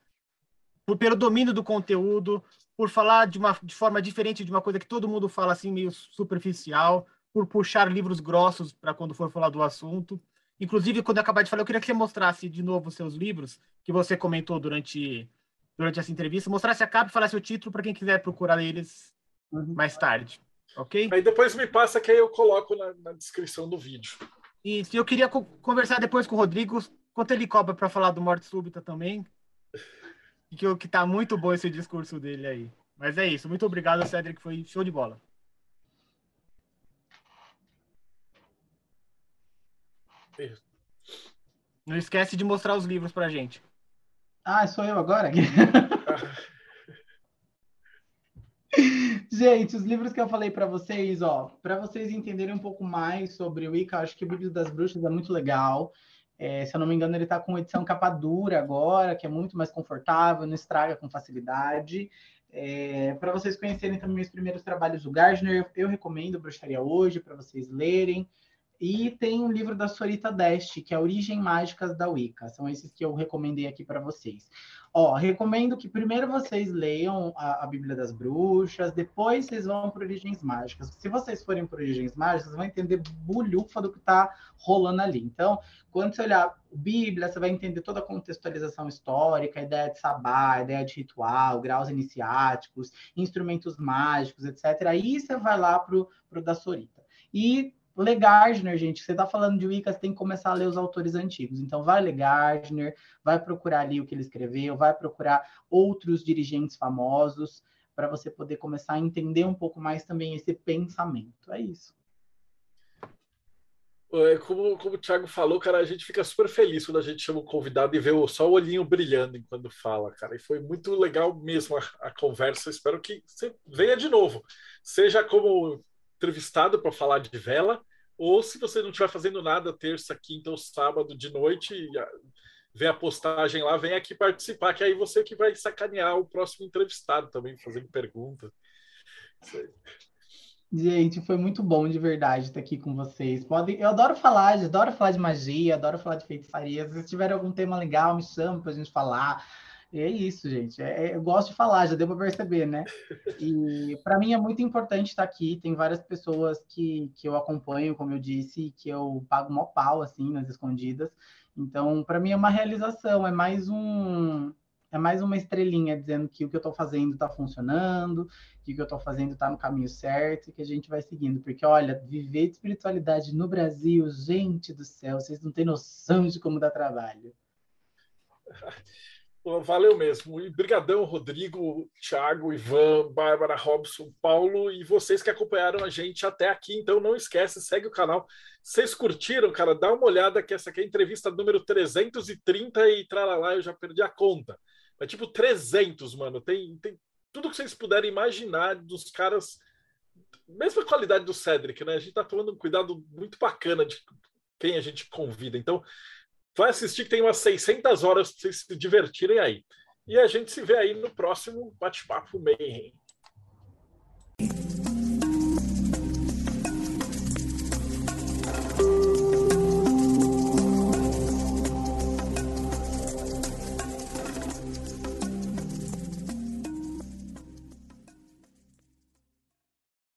S8: Por, pelo domínio do conteúdo, por falar de uma de forma diferente de uma coisa que todo mundo fala assim meio superficial, por puxar livros grossos para quando for falar do assunto. Inclusive, quando eu acabar de falar, eu queria que você mostrasse de novo os seus livros que você comentou durante durante essa entrevista, mostrasse a capa e falasse o título para quem quiser procurar eles uhum. mais tarde. Ok?
S2: Aí depois me passa que aí eu coloco na, na descrição do vídeo.
S8: E eu queria co conversar depois com o Rodrigo, quanto ele cobra para falar do Morte Súbita também. Que, que tá muito bom esse discurso dele aí. Mas é isso. Muito obrigado, Cedric. Foi show de bola. Não esquece de mostrar os livros pra gente.
S9: Ah, sou eu agora? Gente, os livros que eu falei para vocês, ó, para vocês entenderem um pouco mais sobre o Ica, acho que o Bíblia das Bruxas é muito legal. É, se eu não me engano, ele está com edição capa dura agora, que é muito mais confortável, não estraga com facilidade. É, para vocês conhecerem também os primeiros trabalhos do Gardner, eu recomendo Bruxaria Hoje, para vocês lerem. E tem um livro da Sorita Deste, que é Origem Mágicas da Wicca. São esses que eu recomendei aqui para vocês. Ó, recomendo que primeiro vocês leiam a, a, Bíblia das Bruxas, depois vocês vão para Origens Mágicas. Se vocês forem para Origens Mágicas, vocês vão entender bulhufa do que está rolando ali. Então, quando você olhar a Bíblia, você vai entender toda a contextualização histórica, a ideia de sabá, a ideia de ritual, graus iniciáticos, instrumentos mágicos, etc. Aí você vai lá para o da Sorita. E ler Gardner, gente, você está falando de Wicca, você tem que começar a ler os autores antigos. Então, vai ler Gardner, vai procurar ali o que ele escreveu, vai procurar outros dirigentes famosos, para você poder começar a entender um pouco mais também esse pensamento. É isso.
S2: É, como, como o Thiago falou, cara, a gente fica super feliz quando a gente chama o convidado e vê só o olhinho brilhando enquanto fala, cara. E foi muito legal mesmo a, a conversa. Espero que você venha de novo, seja como entrevistado para falar de vela, ou se você não estiver fazendo nada terça, quinta ou sábado de noite, vê a postagem lá, vem aqui participar, que aí você que vai sacanear o próximo entrevistado também, fazendo perguntas.
S9: Gente, foi muito bom de verdade estar aqui com vocês. Podem, eu adoro falar, adoro falar de magia, adoro falar de feitiçaria. Se tiver algum tema legal, me chama para a gente falar. É isso, gente. É, é eu gosto de falar, já deu para perceber, né? E para mim é muito importante estar aqui. Tem várias pessoas que, que eu acompanho, como eu disse, que eu pago mó pau, assim, nas escondidas. Então, para mim é uma realização, é mais um é mais uma estrelinha dizendo que o que eu estou fazendo está funcionando, que o que eu estou fazendo está no caminho certo e que a gente vai seguindo. Porque, olha, viver de espiritualidade no Brasil, gente do céu, vocês não têm noção de como dá trabalho.
S2: Valeu mesmo. E brigadão, Rodrigo, Thiago, Ivan, Bárbara, Robson, Paulo e vocês que acompanharam a gente até aqui. Então não esquece, segue o canal. Vocês curtiram, cara? Dá uma olhada que essa aqui é a entrevista número 330 e tralalá, eu já perdi a conta. É tipo 300, mano. Tem, tem tudo que vocês puderem imaginar dos caras. Mesma qualidade do Cedric, né? A gente tá tomando um cuidado muito bacana de quem a gente convida. Então, vai assistir que tem umas 600 horas para vocês se divertirem aí. E a gente se vê aí no próximo Bate-Papo Mayhem.